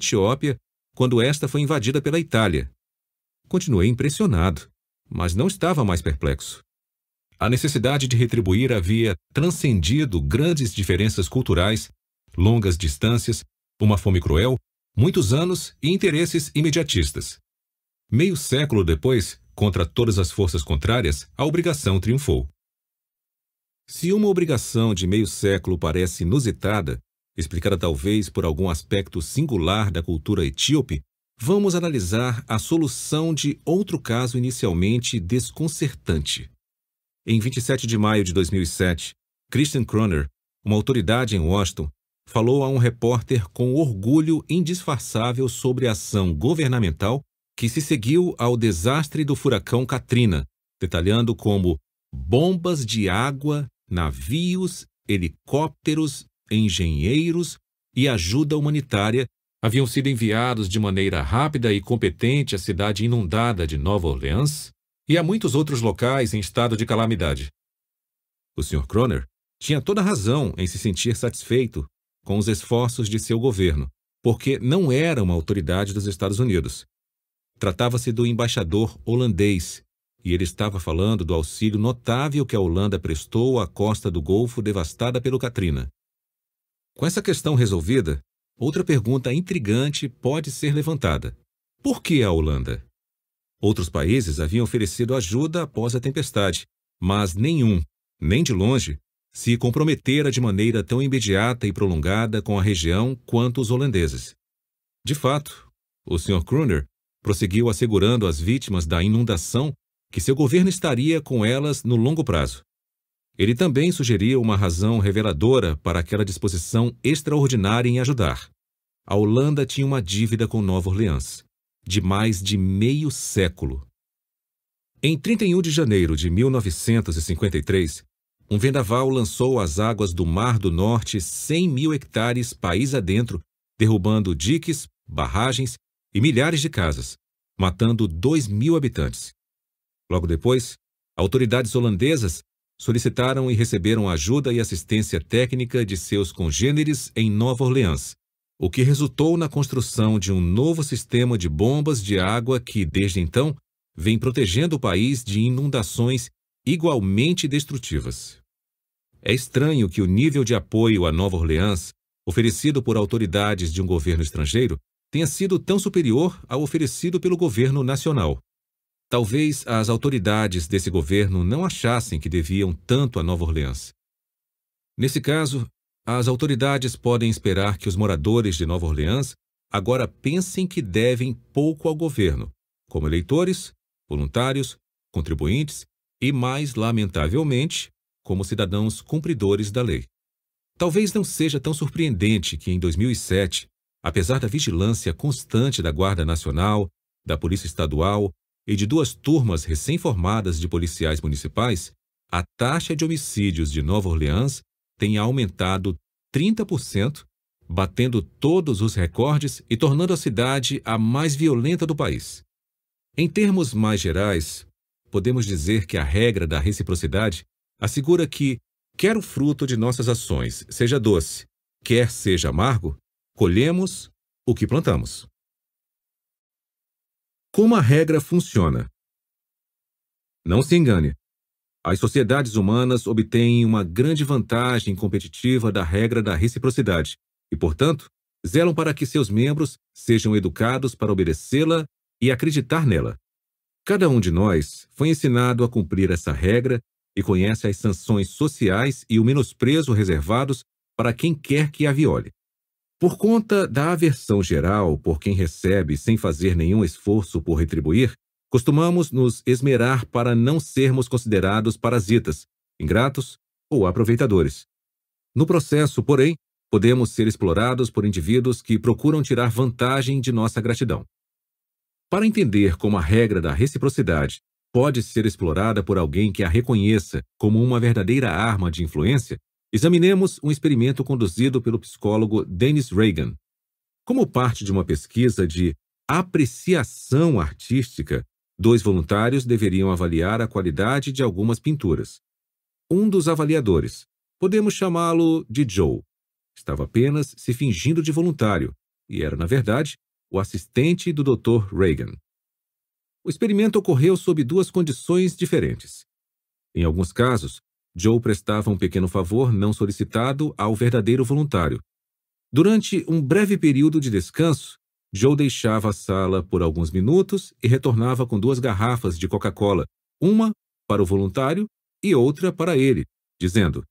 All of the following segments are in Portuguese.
Etiópia quando esta foi invadida pela Itália. Continuei impressionado, mas não estava mais perplexo. A necessidade de retribuir havia transcendido grandes diferenças culturais, longas distâncias, uma fome cruel, muitos anos e interesses imediatistas. Meio século depois, contra todas as forças contrárias, a obrigação triunfou. Se uma obrigação de meio século parece inusitada, explicada talvez por algum aspecto singular da cultura etíope, vamos analisar a solução de outro caso inicialmente desconcertante. Em 27 de maio de 2007, Christian Kroner, uma autoridade em Washington, falou a um repórter com orgulho indisfarçável sobre a ação governamental que se seguiu ao desastre do furacão Katrina, detalhando como bombas de água, navios, helicópteros, engenheiros e ajuda humanitária haviam sido enviados de maneira rápida e competente à cidade inundada de Nova Orleans e a muitos outros locais em estado de calamidade. O Sr. Croner tinha toda razão em se sentir satisfeito com os esforços de seu governo, porque não era uma autoridade dos Estados Unidos. Tratava-se do embaixador holandês, e ele estava falando do auxílio notável que a Holanda prestou à costa do Golfo devastada pelo Katrina. Com essa questão resolvida, outra pergunta intrigante pode ser levantada: por que a Holanda? Outros países haviam oferecido ajuda após a tempestade, mas nenhum, nem de longe, se comprometera de maneira tão imediata e prolongada com a região quanto os holandeses. De fato, o Sr. Kruner prosseguiu assegurando às vítimas da inundação que seu governo estaria com elas no longo prazo. Ele também sugeria uma razão reveladora para aquela disposição extraordinária em ajudar. A Holanda tinha uma dívida com Nova Orleans de mais de meio século. Em 31 de janeiro de 1953, um vendaval lançou às águas do Mar do Norte 100 mil hectares país adentro, derrubando diques, barragens e milhares de casas, matando 2 mil habitantes. Logo depois, autoridades holandesas solicitaram e receberam ajuda e assistência técnica de seus congêneres em Nova Orleans, o que resultou na construção de um novo sistema de bombas de água que, desde então, vem protegendo o país de inundações igualmente destrutivas. É estranho que o nível de apoio a Nova Orleans, oferecido por autoridades de um governo estrangeiro, tenha sido tão superior ao oferecido pelo governo nacional. Talvez as autoridades desse governo não achassem que deviam tanto a Nova Orleans. Nesse caso, as autoridades podem esperar que os moradores de Nova Orleans agora pensem que devem pouco ao governo, como eleitores, voluntários, contribuintes e, mais lamentavelmente, como cidadãos cumpridores da lei. Talvez não seja tão surpreendente que, em 2007, apesar da vigilância constante da Guarda Nacional, da Polícia Estadual e de duas turmas recém-formadas de policiais municipais, a taxa de homicídios de Nova Orleans tenha aumentado 30%, batendo todos os recordes e tornando a cidade a mais violenta do país. Em termos mais gerais, podemos dizer que a regra da reciprocidade assegura que, quer o fruto de nossas ações seja doce, quer seja amargo, colhemos o que plantamos. Como a regra funciona? Não se engane, as sociedades humanas obtêm uma grande vantagem competitiva da regra da reciprocidade e, portanto, zelam para que seus membros sejam educados para obedecê-la e acreditar nela. Cada um de nós foi ensinado a cumprir essa regra e conhece as sanções sociais e o menosprezo reservados para quem quer que a viole. Por conta da aversão geral por quem recebe sem fazer nenhum esforço por retribuir, Costumamos nos esmerar para não sermos considerados parasitas, ingratos ou aproveitadores. No processo, porém, podemos ser explorados por indivíduos que procuram tirar vantagem de nossa gratidão. Para entender como a regra da reciprocidade pode ser explorada por alguém que a reconheça como uma verdadeira arma de influência, examinemos um experimento conduzido pelo psicólogo Dennis Reagan. Como parte de uma pesquisa de apreciação artística, Dois voluntários deveriam avaliar a qualidade de algumas pinturas. Um dos avaliadores, podemos chamá-lo de Joe, estava apenas se fingindo de voluntário, e era, na verdade, o assistente do Dr. Reagan. O experimento ocorreu sob duas condições diferentes. Em alguns casos, Joe prestava um pequeno favor não solicitado ao verdadeiro voluntário. Durante um breve período de descanso, Joe deixava a sala por alguns minutos e retornava com duas garrafas de Coca-Cola, uma para o voluntário e outra para ele, dizendo: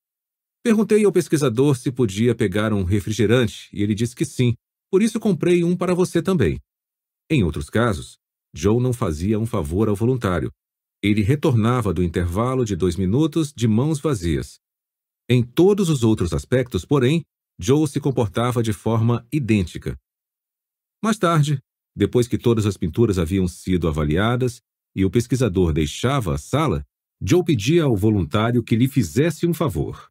Perguntei ao pesquisador se podia pegar um refrigerante e ele disse que sim, por isso comprei um para você também. Em outros casos, Joe não fazia um favor ao voluntário. Ele retornava do intervalo de dois minutos de mãos vazias. Em todos os outros aspectos, porém, Joe se comportava de forma idêntica. Mais tarde, depois que todas as pinturas haviam sido avaliadas e o pesquisador deixava a sala, Joe pedia ao voluntário que lhe fizesse um favor.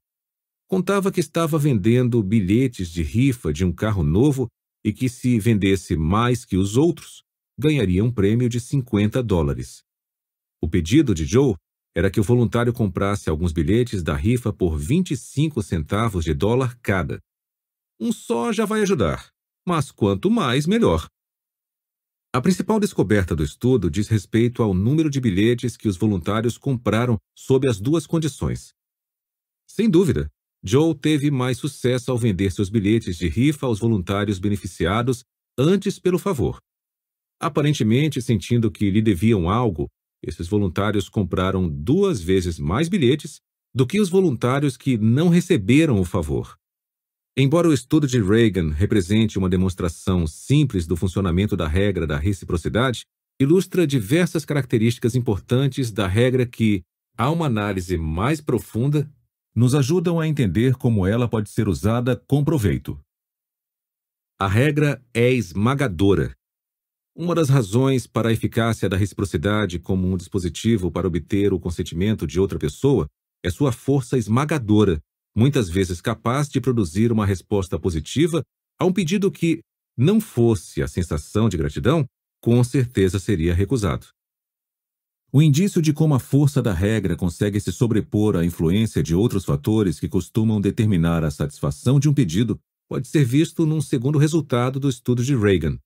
Contava que estava vendendo bilhetes de rifa de um carro novo e que, se vendesse mais que os outros, ganharia um prêmio de 50 dólares. O pedido de Joe era que o voluntário comprasse alguns bilhetes da rifa por 25 centavos de dólar cada. Um só já vai ajudar, mas quanto mais, melhor. A principal descoberta do estudo diz respeito ao número de bilhetes que os voluntários compraram sob as duas condições. Sem dúvida, Joe teve mais sucesso ao vender seus bilhetes de rifa aos voluntários beneficiados antes pelo favor. Aparentemente sentindo que lhe deviam algo, esses voluntários compraram duas vezes mais bilhetes do que os voluntários que não receberam o favor. Embora o estudo de Reagan represente uma demonstração simples do funcionamento da regra da reciprocidade, ilustra diversas características importantes da regra que, a uma análise mais profunda, nos ajudam a entender como ela pode ser usada com proveito. A regra é esmagadora uma das razões para a eficácia da reciprocidade como um dispositivo para obter o consentimento de outra pessoa é sua força esmagadora, muitas vezes capaz de produzir uma resposta positiva a um pedido que, não fosse a sensação de gratidão, com certeza seria recusado. O indício de como a força da regra consegue se sobrepor à influência de outros fatores que costumam determinar a satisfação de um pedido pode ser visto num segundo resultado do estudo de Reagan,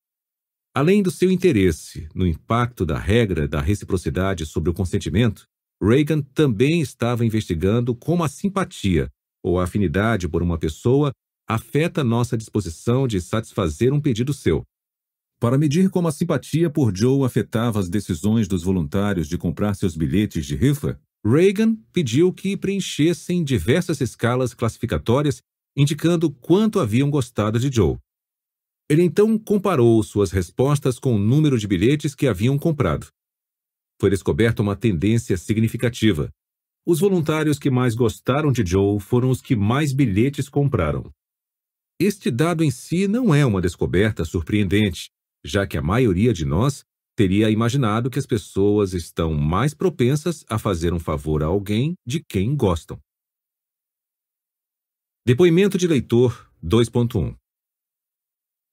Além do seu interesse no impacto da regra da reciprocidade sobre o consentimento, Reagan também estava investigando como a simpatia ou a afinidade por uma pessoa afeta nossa disposição de satisfazer um pedido seu. Para medir como a simpatia por Joe afetava as decisões dos voluntários de comprar seus bilhetes de rifa, Reagan pediu que preenchessem diversas escalas classificatórias indicando quanto haviam gostado de Joe. Ele então comparou suas respostas com o número de bilhetes que haviam comprado. Foi descoberta uma tendência significativa. Os voluntários que mais gostaram de Joe foram os que mais bilhetes compraram. Este dado em si não é uma descoberta surpreendente, já que a maioria de nós teria imaginado que as pessoas estão mais propensas a fazer um favor a alguém de quem gostam. Depoimento de leitor 2.1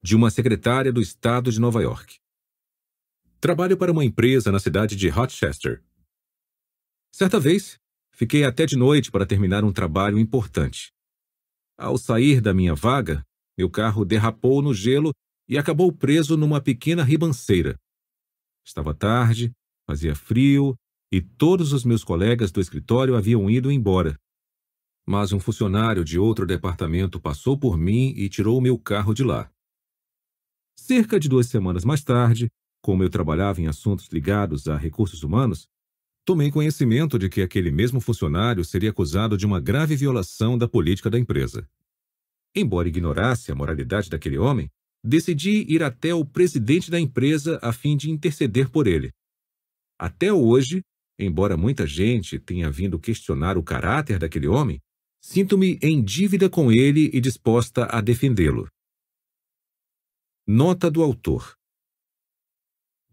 de uma secretária do estado de Nova York. Trabalho para uma empresa na cidade de Rochester. Certa vez, fiquei até de noite para terminar um trabalho importante. Ao sair da minha vaga, meu carro derrapou no gelo e acabou preso numa pequena ribanceira. Estava tarde, fazia frio e todos os meus colegas do escritório haviam ido embora. Mas um funcionário de outro departamento passou por mim e tirou meu carro de lá. Cerca de duas semanas mais tarde, como eu trabalhava em assuntos ligados a recursos humanos, tomei conhecimento de que aquele mesmo funcionário seria acusado de uma grave violação da política da empresa. Embora ignorasse a moralidade daquele homem, decidi ir até o presidente da empresa a fim de interceder por ele. Até hoje, embora muita gente tenha vindo questionar o caráter daquele homem, sinto-me em dívida com ele e disposta a defendê-lo. Nota do autor.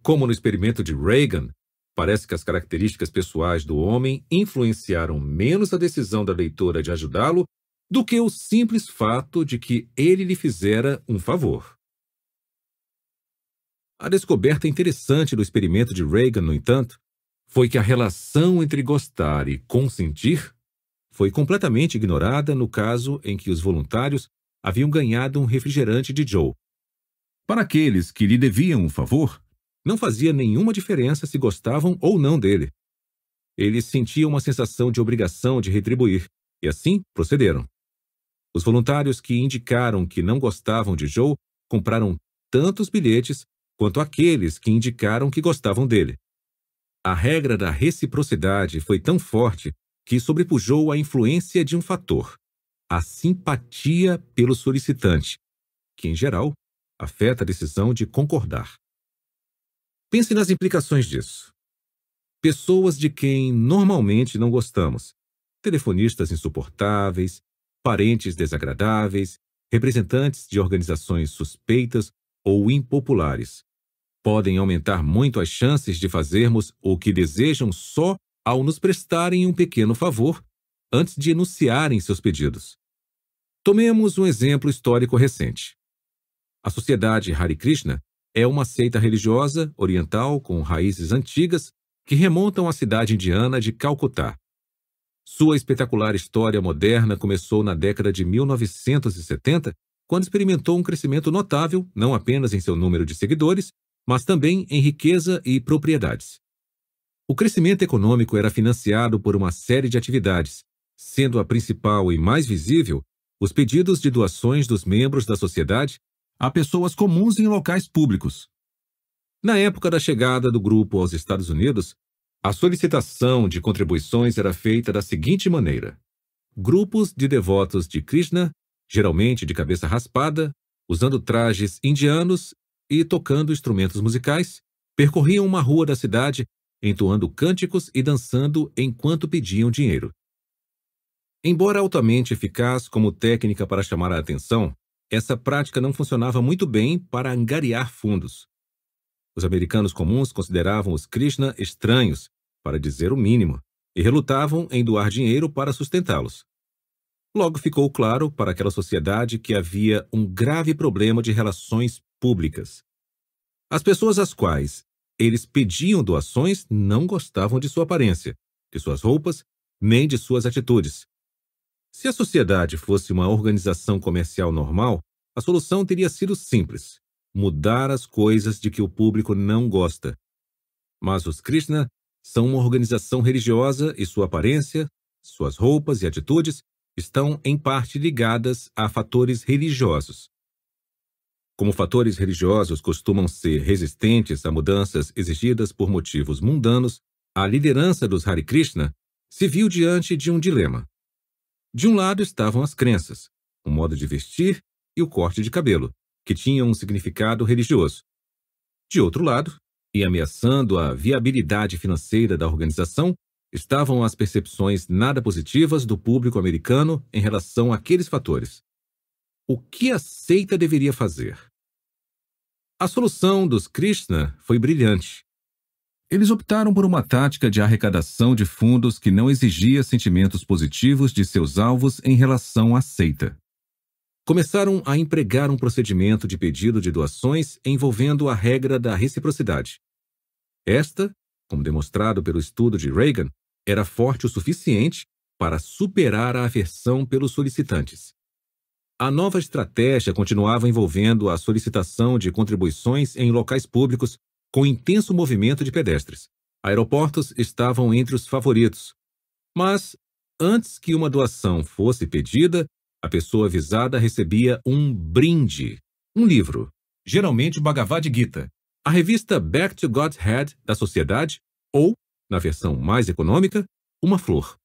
Como no experimento de Reagan, parece que as características pessoais do homem influenciaram menos a decisão da leitora de ajudá-lo do que o simples fato de que ele lhe fizera um favor. A descoberta interessante do experimento de Reagan, no entanto, foi que a relação entre gostar e consentir foi completamente ignorada no caso em que os voluntários haviam ganhado um refrigerante de Joe Para aqueles que lhe deviam um favor, não fazia nenhuma diferença se gostavam ou não dele. Eles sentiam uma sensação de obrigação de retribuir, e assim procederam. Os voluntários que indicaram que não gostavam de Joe compraram tantos bilhetes quanto aqueles que indicaram que gostavam dele. A regra da reciprocidade foi tão forte que sobrepujou a influência de um fator, a simpatia pelo solicitante, que, em geral, afeta a decisão de concordar. Pense nas implicações disso. Pessoas de quem normalmente não gostamos, telefonistas insuportáveis, parentes desagradáveis, representantes de organizações suspeitas ou impopulares, podem aumentar muito as chances de fazermos o que desejam só ao nos prestarem um pequeno favor antes de enunciarem seus pedidos. Tomemos um exemplo histórico recente. A Sociedade Hare Krishna é uma seita religiosa oriental com raízes antigas que remontam à cidade indiana de Calcutá. Sua espetacular história moderna começou na década de 1970, quando experimentou um crescimento notável não apenas em seu número de seguidores, mas também em riqueza e propriedades. O crescimento econômico era financiado por uma série de atividades, sendo a principal e mais visível os pedidos de doações dos membros da sociedade a pessoas comuns em locais públicos. Na época da chegada do grupo aos Estados Unidos, a solicitação de contribuições era feita da seguinte maneira: grupos de devotos de Krishna, geralmente de cabeça raspada, usando trajes indianos e tocando instrumentos musicais, percorriam uma rua da cidade entoando cânticos e dançando enquanto pediam dinheiro. Embora altamente eficaz como técnica para chamar a atenção, essa prática não funcionava muito bem para angariar fundos. Os americanos comuns consideravam os Krishna estranhos, para dizer o mínimo, e relutavam em doar dinheiro para sustentá-los. Logo ficou claro para aquela sociedade que havia um grave problema de relações públicas. As pessoas às quais eles pediam doações não gostavam de sua aparência, de suas roupas, nem de suas atitudes. Se a sociedade fosse uma organização comercial normal, a solução teria sido simples: mudar as coisas de que o público não gosta. Mas os Krishna são uma organização religiosa e sua aparência, suas roupas e atitudes estão em parte ligadas a fatores religiosos. Como fatores religiosos costumam ser resistentes a mudanças exigidas por motivos mundanos, a liderança dos Hare Krishna se viu diante de um dilema. De um lado estavam as crenças, o modo de vestir e o corte de cabelo, que tinham um significado religioso. De outro lado, e ameaçando a viabilidade financeira da organização, estavam as percepções nada positivas do público americano em relação àqueles fatores. O que a seita deveria fazer? A solução dos Krishna foi brilhante. Eles optaram por uma tática de arrecadação de fundos que não exigia sentimentos positivos de seus alvos em relação à seita. Começaram a empregar um procedimento de pedido de doações envolvendo a regra da reciprocidade. Esta, como demonstrado pelo estudo de Reagan, era forte o suficiente para superar a aversão pelos solicitantes. A nova estratégia continuava envolvendo a solicitação de contribuições em locais públicos com intenso movimento de pedestres. Aeroportos estavam entre os favoritos. Mas, antes que uma doação fosse pedida, a pessoa avisada recebia um brinde, um livro, geralmente Bhagavad Gita, a revista Back to God's Head da Sociedade ou, na versão mais econômica, uma flor.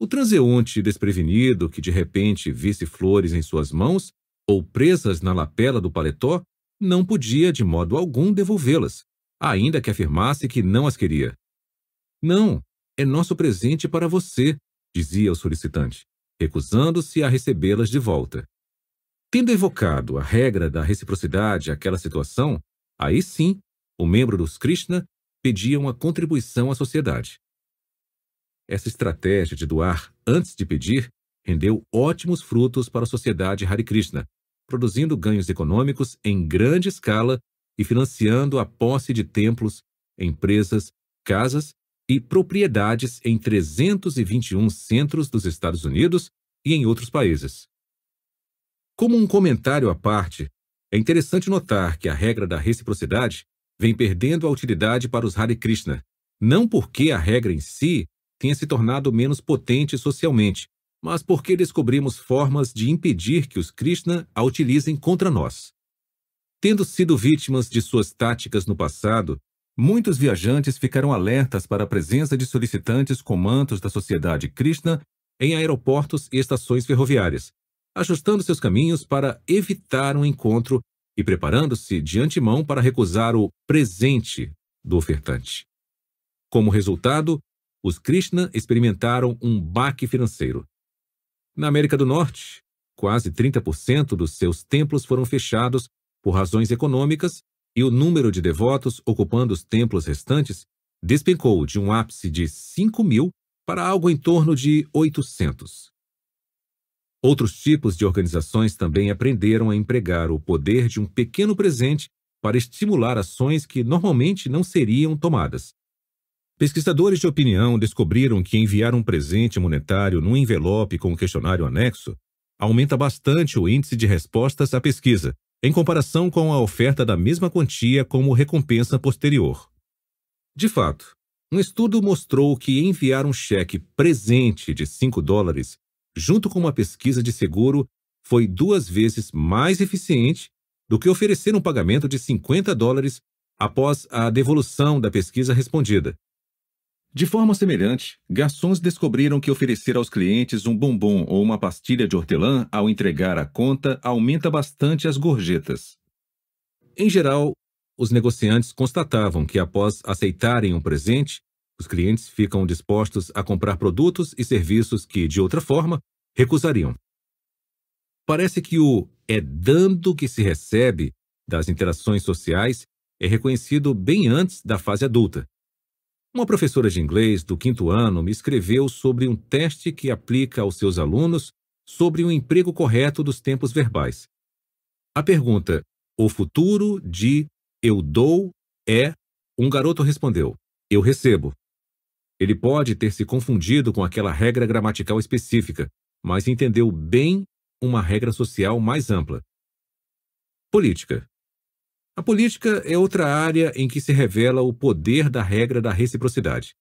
O transeunte desprevenido que de repente visse flores em suas mãos ou presas na lapela do paletó não podia de modo algum devolvê-las, ainda que afirmasse que não as queria. Não, é nosso presente para você, dizia o solicitante, recusando-se a recebê-las de volta. Tendo evocado a regra da reciprocidade àquela situação, aí sim, o membro dos Krishna pedia uma contribuição à sociedade. Essa estratégia de doar antes de pedir rendeu ótimos frutos para a sociedade Hare Krishna, produzindo ganhos econômicos em grande escala e financiando a posse de templos, empresas, casas e propriedades em 321 centros dos Estados Unidos e em outros países. Como um comentário à parte, É interessante notar que a regra da reciprocidade vem perdendo a utilidade para os Hare Krishna, não porque a regra em si tenha se tornado menos potente socialmente, mas porque descobrimos formas de impedir que os Krishna a utilizem contra nós. Tendo sido vítimas de suas táticas no passado, muitos viajantes ficaram alertas para a presença de solicitantes com mantos da sociedade Krishna em aeroportos e estações ferroviárias, ajustando seus caminhos para evitar um encontro e preparando-se de antemão para recusar o presente do ofertante. Como resultado, os Krishna experimentaram um baque financeiro. Na América do Norte, quase 30% dos seus templos foram fechados por razões econômicas e o número de devotos ocupando os templos restantes despencou de um ápice de 5 mil para algo em torno de 800. Outros tipos de organizações também aprenderam a empregar o poder de um pequeno presente para estimular ações que normalmente não seriam tomadas. Pesquisadores de opinião descobriram que enviar um presente monetário num envelope com um questionário anexo aumenta bastante o índice de respostas à pesquisa, em comparação com a oferta da mesma quantia como recompensa posterior. De fato, um estudo mostrou que enviar um cheque presente de 5 dólares, junto com uma pesquisa de seguro, foi duas vezes mais eficiente do que oferecer um pagamento de 50 dólares após a devolução da pesquisa respondida, de forma semelhante, garçons descobriram que oferecer aos clientes um bombom ou uma pastilha de hortelã ao entregar a conta aumenta bastante as gorjetas. Em geral, os negociantes constatavam que após aceitarem um presente, os clientes ficam dispostos a comprar produtos e serviços que, de outra forma, recusariam. Parece que o é dando que se recebe das interações sociais é reconhecido bem antes da fase adulta uma professora de inglês do quinto ano me escreveu sobre um teste que aplica aos seus alunos sobre o emprego correto dos tempos verbais. A pergunta, o futuro de eu dou é, um garoto respondeu, eu recebo. Ele pode ter se confundido com aquela regra gramatical específica, mas entendeu bem uma regra social mais ampla. Política. A política é outra área em que se revela o poder da regra da reciprocidade.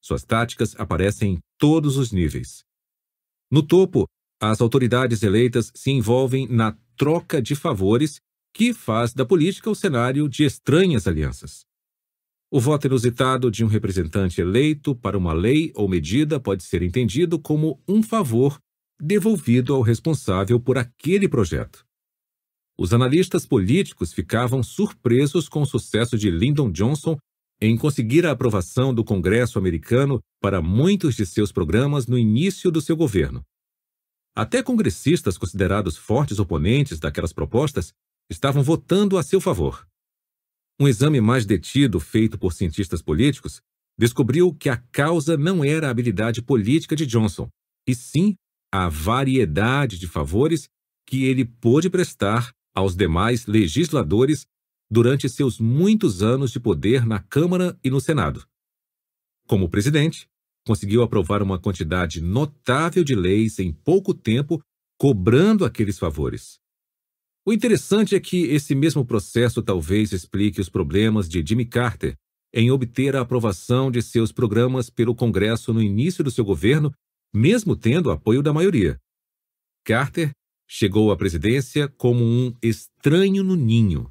Suas táticas aparecem em todos os níveis. No topo, as autoridades eleitas se envolvem na troca de favores que faz da política o cenário de estranhas alianças. O voto inusitado de um representante eleito para uma lei ou medida pode ser entendido como um favor devolvido ao responsável por aquele projeto. Os analistas políticos ficavam surpresos com o sucesso de Lyndon Johnson em conseguir a aprovação do Congresso americano para muitos de seus programas no início do seu governo. Até congressistas considerados fortes oponentes daquelas propostas estavam votando a seu favor. Um exame mais detido feito por cientistas políticos descobriu que a causa não era a habilidade política de Johnson, e sim a variedade de favores que ele pôde prestar aos demais legisladores durante seus muitos anos de poder na Câmara e no Senado. Como presidente, conseguiu aprovar uma quantidade notável de leis em pouco tempo, cobrando aqueles favores. O interessante é que esse mesmo processo talvez explique os problemas de Jimmy Carter em obter a aprovação de seus programas pelo Congresso no início do seu governo, mesmo tendo apoio da maioria. Carter Chegou à presidência como um estranho no ninho.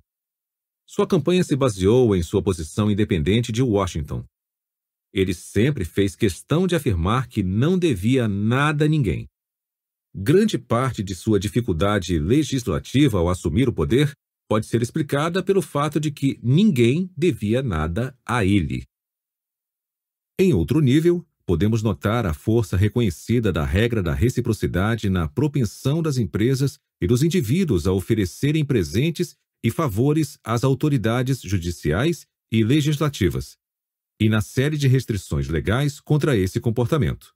Sua campanha se baseou em sua posição independente de Washington. Ele sempre fez questão de afirmar que não devia nada a ninguém. Grande parte de sua dificuldade legislativa ao assumir o poder pode ser explicada pelo fato de que ninguém devia nada a ele. Em outro nível, podemos notar a força reconhecida da regra da reciprocidade na propensão das empresas e dos indivíduos a oferecerem presentes e favores às autoridades judiciais e legislativas, e na série de restrições legais contra esse comportamento.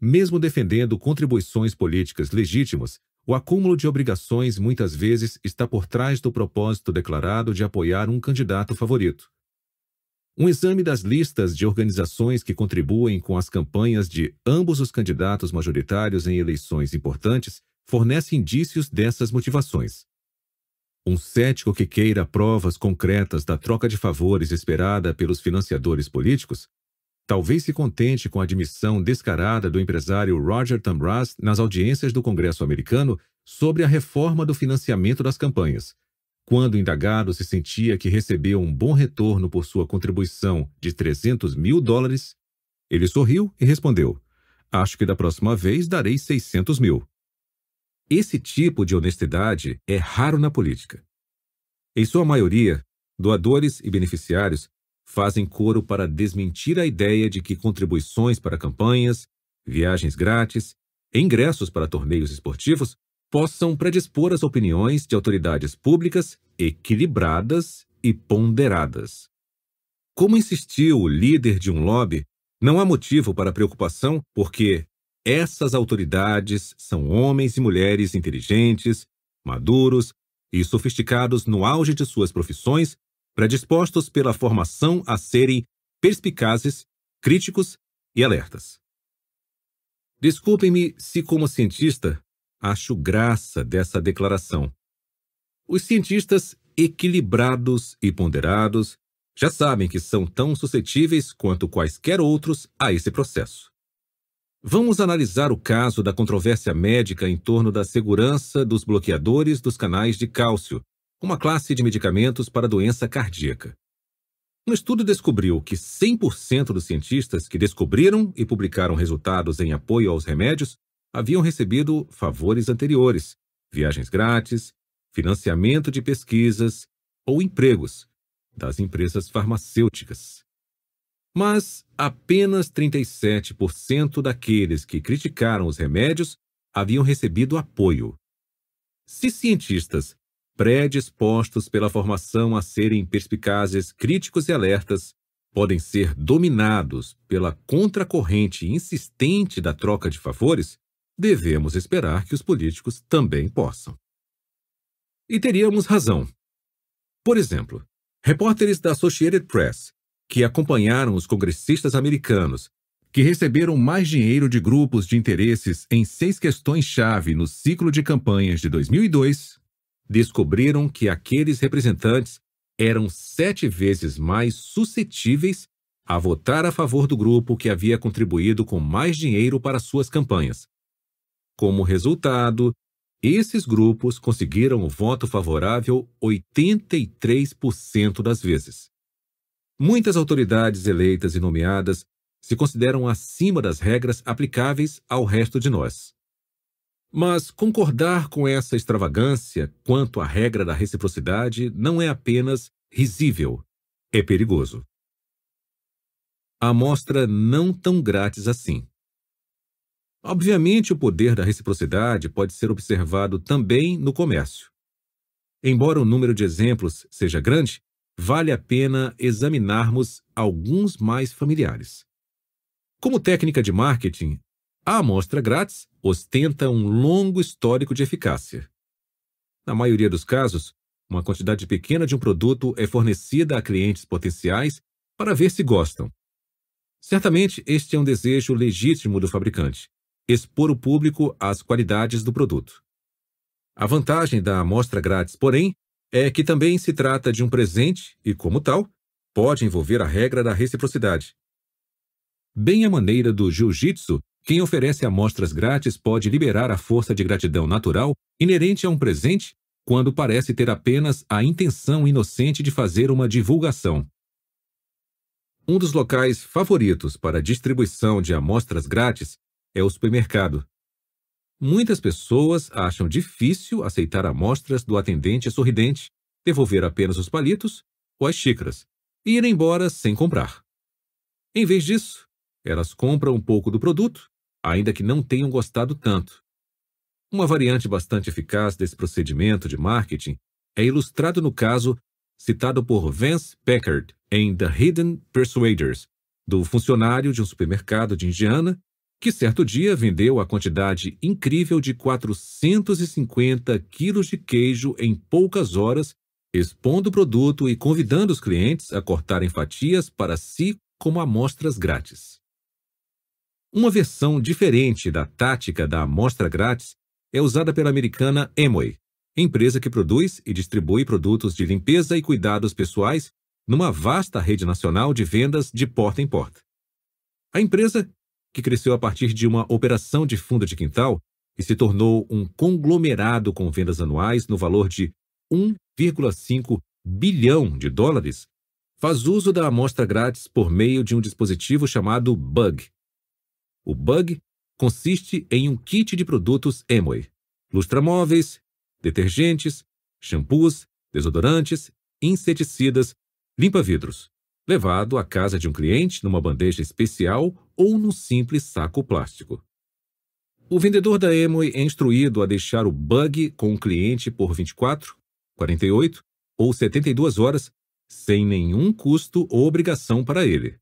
Mesmo defendendo contribuições políticas legítimas, o acúmulo de obrigações muitas vezes está por trás do propósito declarado de apoiar um candidato favorito. Um exame das listas de organizações que contribuem com as campanhas de ambos os candidatos majoritários em eleições importantes fornece indícios dessas motivações. Um cético que queira provas concretas da troca de favores esperada pelos financiadores políticos, talvez se contente com a admissão descarada do empresário Roger Tambras nas audiências do Congresso americano sobre a reforma do financiamento das campanhas, quando indagado se sentia que recebeu um bom retorno por sua contribuição de 300 mil dólares, ele sorriu e respondeu: Acho que da próxima vez darei 600 mil. Esse tipo de honestidade é raro na política. Em sua maioria, doadores e beneficiários fazem coro para desmentir a ideia de que contribuições para campanhas, viagens grátis, ingressos para torneios esportivos possam predispor as opiniões de autoridades públicas equilibradas e ponderadas. Como insistiu o líder de um lobby, não há motivo para preocupação porque essas autoridades são homens e mulheres inteligentes, maduros e sofisticados no auge de suas profissões, predispostos pela formação a serem perspicazes, críticos e alertas. Desculpem-me se, como cientista, acho graça dessa declaração. Os cientistas equilibrados e ponderados já sabem que são tão suscetíveis quanto quaisquer outros a esse processo. Vamos analisar o caso da controvérsia médica em torno da segurança dos bloqueadores dos canais de cálcio, uma classe de medicamentos para doença cardíaca. Um estudo descobriu que 100% dos cientistas que descobriram e publicaram resultados em apoio aos remédios haviam recebido favores anteriores, viagens grátis, financiamento de pesquisas ou empregos das empresas farmacêuticas. Mas apenas 37% daqueles que criticaram os remédios haviam recebido apoio. Se cientistas predispostos pela formação a serem perspicazes, críticos e alertas podem ser dominados pela contracorrente insistente da troca de favores, devemos esperar que os políticos também possam. E teríamos razão. Por exemplo, repórteres da Associated Press, que acompanharam os congressistas americanos, que receberam mais dinheiro de grupos de interesses em seis questões-chave no ciclo de campanhas de 2002, descobriram que aqueles representantes eram sete vezes mais suscetíveis a votar a favor do grupo que havia contribuído com mais dinheiro para suas campanhas. Como resultado, esses grupos conseguiram o voto favorável 83% das vezes. Muitas autoridades eleitas e nomeadas se consideram acima das regras aplicáveis ao resto de nós. Mas concordar com essa extravagância quanto à regra da reciprocidade não é apenas risível, é perigoso. A amostra não tão grátis assim. Obviamente, o poder da reciprocidade pode ser observado também no comércio. Embora o número de exemplos seja grande, vale a pena examinarmos alguns mais familiares. Como técnica de marketing, a amostra grátis ostenta um longo histórico de eficácia. Na maioria dos casos, uma quantidade pequena de um produto é fornecida a clientes potenciais para ver se gostam. Certamente, este é um desejo legítimo do fabricante, expor o público às qualidades do produto. A vantagem da amostra grátis, porém, é que também se trata de um presente e, como tal, pode envolver a regra da reciprocidade. Bem à maneira do jiu-jitsu, quem oferece amostras grátis pode liberar a força de gratidão natural inerente a um presente quando parece ter apenas a intenção inocente de fazer uma divulgação. Um dos locais favoritos para distribuição de amostras grátis é o supermercado. Muitas pessoas acham difícil aceitar amostras do atendente sorridente, devolver apenas os palitos ou as xícaras e ir embora sem comprar. Em vez disso, elas compram um pouco do produto, ainda que não tenham gostado tanto. Uma variante bastante eficaz desse procedimento de marketing é ilustrado no caso citado por Vance Packard em The Hidden Persuaders, do funcionário de um supermercado de Indiana que certo dia vendeu a quantidade incrível de 450 quilos de queijo em poucas horas, expondo o produto e convidando os clientes a cortarem fatias para si como amostras grátis. Uma versão diferente da tática da amostra grátis é usada pela americana Amway, empresa que produz e distribui produtos de limpeza e cuidados pessoais numa vasta rede nacional de vendas de porta em porta. A empresa, que cresceu a partir de uma operação de fundo de quintal e se tornou um conglomerado com vendas anuais no valor de 1,5 bilhão de dólares, faz uso da amostra grátis por meio de um dispositivo chamado Bug. O Bug consiste em um kit de produtos Amway, lustramóveis, detergentes, shampoos, desodorantes, inseticidas, limpa-vidros, levado à casa de um cliente numa bandeja especial ou num simples saco plástico. O vendedor da Amway é instruído a deixar o bug com o cliente por 24, 48 ou 72 horas sem nenhum custo ou obrigação para ele.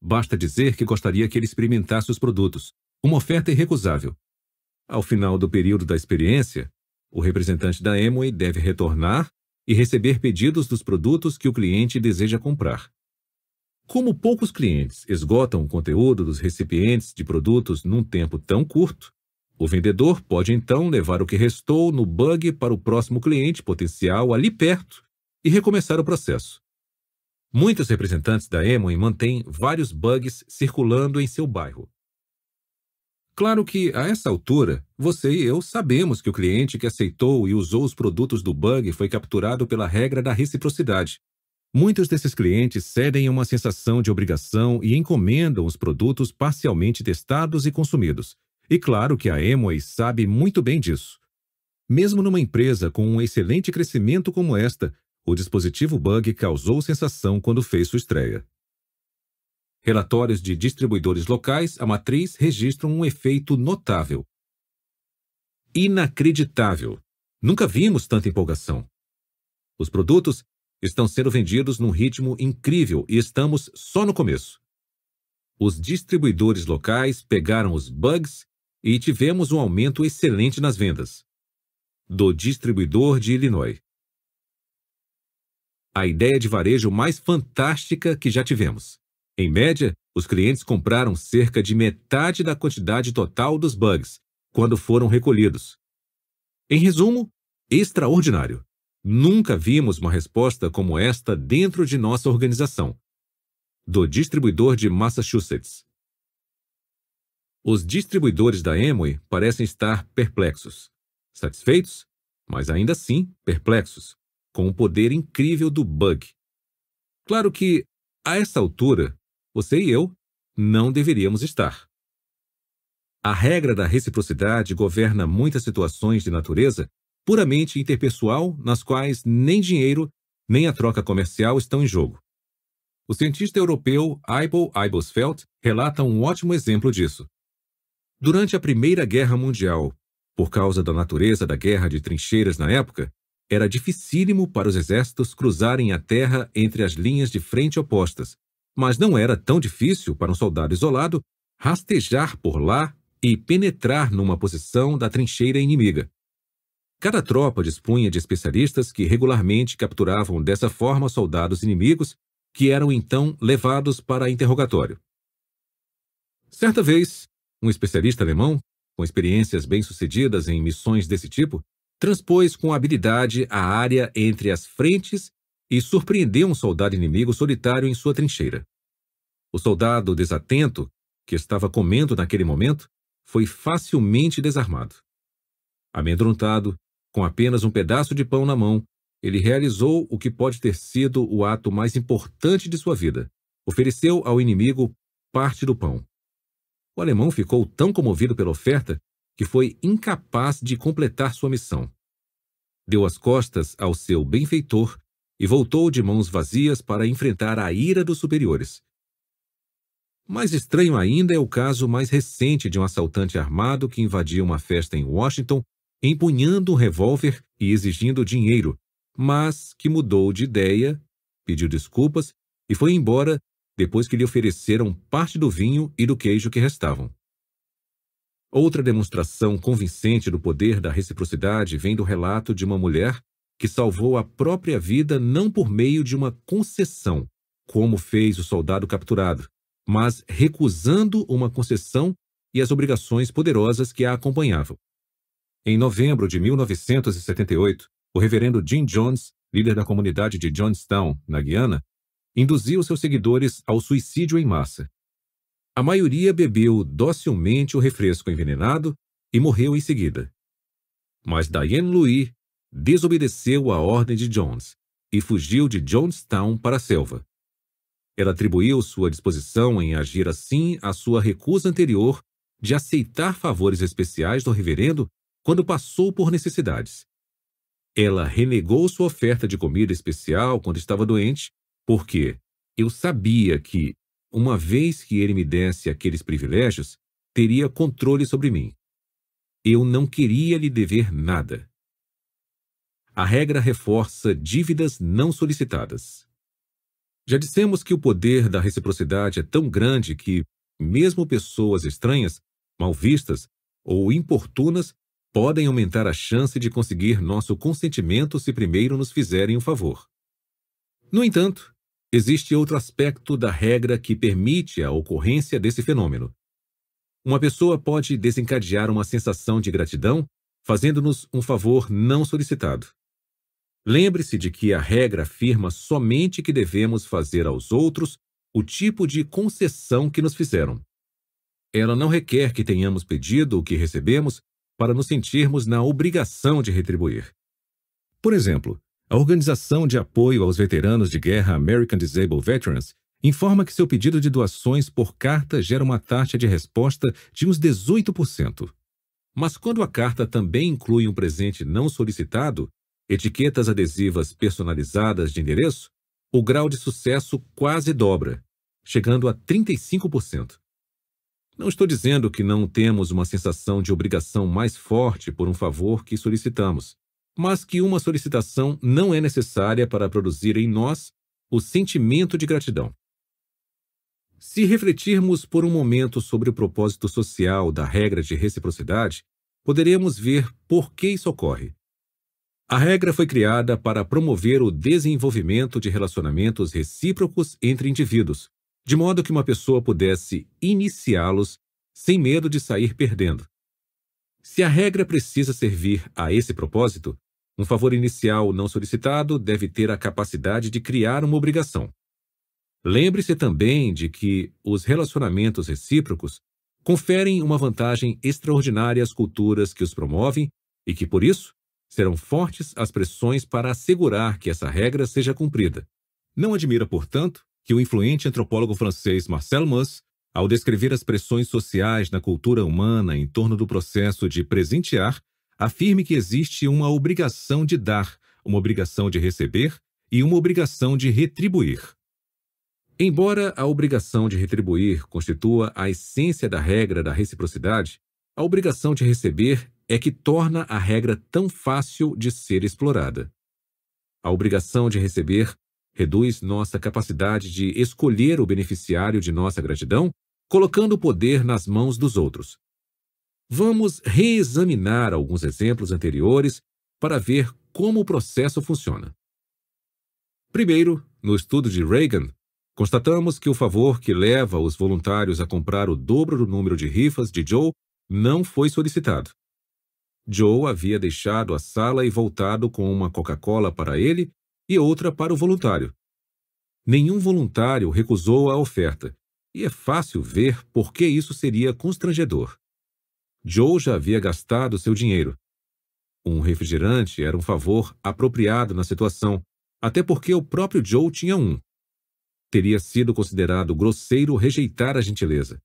Basta dizer que gostaria que ele experimentasse os produtos, uma oferta irrecusável. Ao final do período da experiência, o representante da Amway deve retornar e receber pedidos dos produtos que o cliente deseja comprar. Como poucos clientes esgotam o conteúdo dos recipientes de produtos num tempo tão curto, o vendedor pode então levar o que restou no bug para o próximo cliente potencial ali perto e recomeçar o processo. Muitos representantes da Amway mantêm vários bugs circulando em seu bairro. Claro que, a essa altura, você e eu sabemos que o cliente que aceitou e usou os produtos do bug foi capturado pela regra da reciprocidade. Muitos desses clientes cedem a uma sensação de obrigação e encomendam os produtos parcialmente testados e consumidos. E claro que a Amway sabe muito bem disso. Mesmo numa empresa com um excelente crescimento como esta, o dispositivo Bug causou sensação quando fez sua estreia. Relatórios de distribuidores locais, a matriz registram um efeito notável. Inacreditável! Nunca vimos tanta empolgação. Os produtos estão sendo vendidos num ritmo incrível e estamos só no começo. Os distribuidores locais pegaram os bugs e tivemos um aumento excelente nas vendas. Do distribuidor de Illinois a ideia de varejo mais fantástica que já tivemos. Em média, os clientes compraram cerca de metade da quantidade total dos bugs quando foram recolhidos. Em resumo, extraordinário. Nunca vimos uma resposta como esta dentro de nossa organização. Do distribuidor de Massachusetts. Os distribuidores da Amway parecem estar perplexos. Satisfeitos, mas ainda assim perplexos com o poder incrível do bug. Claro que, a essa altura, você e eu não deveríamos estar. A regra da reciprocidade governa muitas situações de natureza puramente interpessoal nas quais nem dinheiro nem a troca comercial estão em jogo. O cientista europeu Eibel Eibelsfeld relata um ótimo exemplo disso. Durante a Primeira Guerra Mundial, por causa da natureza da guerra de trincheiras na época, era dificílimo para os exércitos cruzarem a terra entre as linhas de frente opostas, mas não era tão difícil para um soldado isolado rastejar por lá e penetrar numa posição da trincheira inimiga. Cada tropa dispunha de especialistas que regularmente capturavam dessa forma soldados inimigos, que eram então levados para interrogatório. Certa vez, um especialista alemão, com experiências bem-sucedidas em missões desse tipo, transpôs com habilidade a área entre as frentes e surpreendeu um soldado inimigo solitário em sua trincheira. O soldado desatento, que estava comendo naquele momento, foi facilmente desarmado. Amedrontado, com apenas um pedaço de pão na mão, ele realizou o que pode ter sido o ato mais importante de sua vida. Ofereceu ao inimigo parte do pão. O alemão ficou tão comovido pela oferta que foi incapaz de completar sua missão. Deu as costas ao seu benfeitor e voltou de mãos vazias para enfrentar a ira dos superiores. Mais estranho ainda é o caso mais recente de um assaltante armado que invadiu uma festa em Washington, empunhando um revólver e exigindo dinheiro, mas que mudou de ideia, pediu desculpas e foi embora depois que lhe ofereceram parte do vinho e do queijo que restavam. Outra demonstração convincente do poder da reciprocidade vem do relato de uma mulher que salvou a própria vida não por meio de uma concessão, como fez o soldado capturado, mas recusando uma concessão e as obrigações poderosas que a acompanhavam. Em novembro de 1978, o reverendo Jim Jones, líder da comunidade de Johnstown, na Guiana, induziu seus seguidores ao suicídio em massa. A maioria bebeu docilmente o refresco envenenado e morreu em seguida. Mas Diane Louis desobedeceu a ordem de Jones e fugiu de Johnstown para a selva. Ela atribuiu sua disposição em agir assim à sua recusa anterior de aceitar favores especiais do reverendo quando passou por necessidades. Ela renegou sua oferta de comida especial quando estava doente, porque eu sabia que, uma vez que ele me desse aqueles privilégios, teria controle sobre mim. Eu não queria lhe dever nada. A regra reforça dívidas não solicitadas. Já dissemos que o poder da reciprocidade é tão grande que, mesmo pessoas estranhas, mal vistas ou importunas, podem aumentar a chance de conseguir nosso consentimento se primeiro nos fizerem um favor. No entanto, existe outro aspecto da regra que permite a ocorrência desse fenômeno. Uma pessoa pode desencadear uma sensação de gratidão fazendo-nos um favor não solicitado. Lembre-se de que a regra afirma somente que devemos fazer aos outros o tipo de concessão que nos fizeram. Ela não requer que tenhamos pedido o que recebemos para nos sentirmos na obrigação de retribuir. Por exemplo, a Organização de Apoio aos Veteranos de Guerra American Disabled Veterans informa que seu pedido de doações por carta gera uma taxa de resposta de uns 18%. Mas quando a carta também inclui um presente não solicitado, etiquetas adesivas personalizadas de endereço, o grau de sucesso quase dobra, chegando a 35%. Não estou dizendo que não temos uma sensação de obrigação mais forte por um favor que solicitamos, mas que uma solicitação não é necessária para produzir em nós o sentimento de gratidão. Se refletirmos por um momento sobre o propósito social da regra de reciprocidade, poderemos ver por que isso ocorre. A regra foi criada para promover o desenvolvimento de relacionamentos recíprocos entre indivíduos, de modo que uma pessoa pudesse iniciá-los sem medo de sair perdendo. Se a regra precisa servir a esse propósito, um favor inicial não solicitado deve ter a capacidade de criar uma obrigação. Lembre-se também de que os relacionamentos recíprocos conferem uma vantagem extraordinária às culturas que os promovem e que, por isso, serão fortes as pressões para assegurar que essa regra seja cumprida. Não admira, portanto, que o influente antropólogo francês Marcel Mauss, ao descrever as pressões sociais na cultura humana em torno do processo de presentear, afirme que existe uma obrigação de dar, uma obrigação de receber e uma obrigação de retribuir. Embora a obrigação de retribuir constitua a essência da regra da reciprocidade, a obrigação de receber é que torna a regra tão fácil de ser explorada. A obrigação de receber reduz nossa capacidade de escolher o beneficiário de nossa gratidão, colocando o poder nas mãos dos outros. Vamos reexaminar alguns exemplos anteriores para ver como o processo funciona. Primeiro, no estudo de Reagan, constatamos que o favor que leva os voluntários a comprar o dobro do número de rifas de Joe não foi solicitado. Joe havia deixado a sala e voltado com uma Coca-Cola para ele e outra para o voluntário. Nenhum voluntário recusou a oferta, e é fácil ver por que isso seria constrangedor. Joe já havia gastado seu dinheiro. Um refrigerante era um favor apropriado na situação, até porque o próprio Joe tinha um. Teria sido considerado grosseiro rejeitar a gentileza.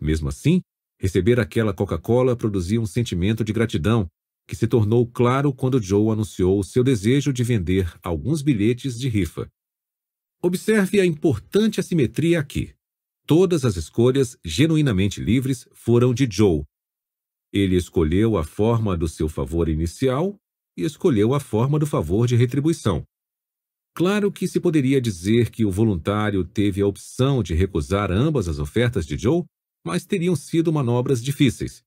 Mesmo assim, receber aquela Coca-Cola produzia um sentimento de gratidão que se tornou claro quando Joe anunciou seu desejo de vender alguns bilhetes de rifa. Observe a importante assimetria aqui. Todas as escolhas genuinamente livres foram de Joe. Ele escolheu a forma do seu favor inicial e escolheu a forma do favor de retribuição. Claro que se poderia dizer que o voluntário teve a opção de recusar ambas as ofertas de Joe, mas teriam sido manobras difíceis.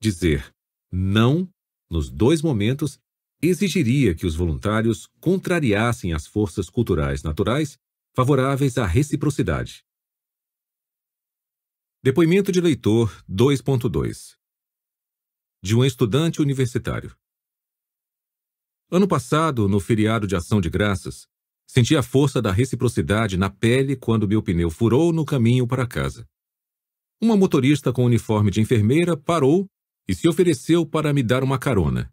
Dizer não nos dois momentos, exigiria que os voluntários contrariassem as forças culturais naturais favoráveis à reciprocidade. Depoimento de leitor 2.2 de um estudante universitário. Ano passado, no feriado de Ação de Graças, senti a força da reciprocidade na pele quando meu pneu furou no caminho para casa. Uma motorista com uniforme de enfermeira parou e se ofereceu para me dar uma carona.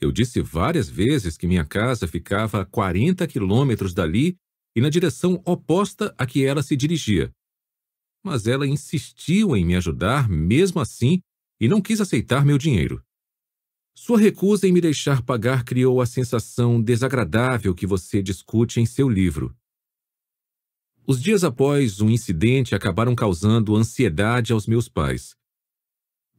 Eu disse várias vezes que minha casa ficava a 40 quilômetros dali e na direção oposta a que ela se dirigia. Mas ela insistiu em me ajudar mesmo assim e não quis aceitar meu dinheiro. Sua recusa em me deixar pagar criou a sensação desagradável que você discute em seu livro. Os dias após o incidente acabaram causando ansiedade aos meus pais.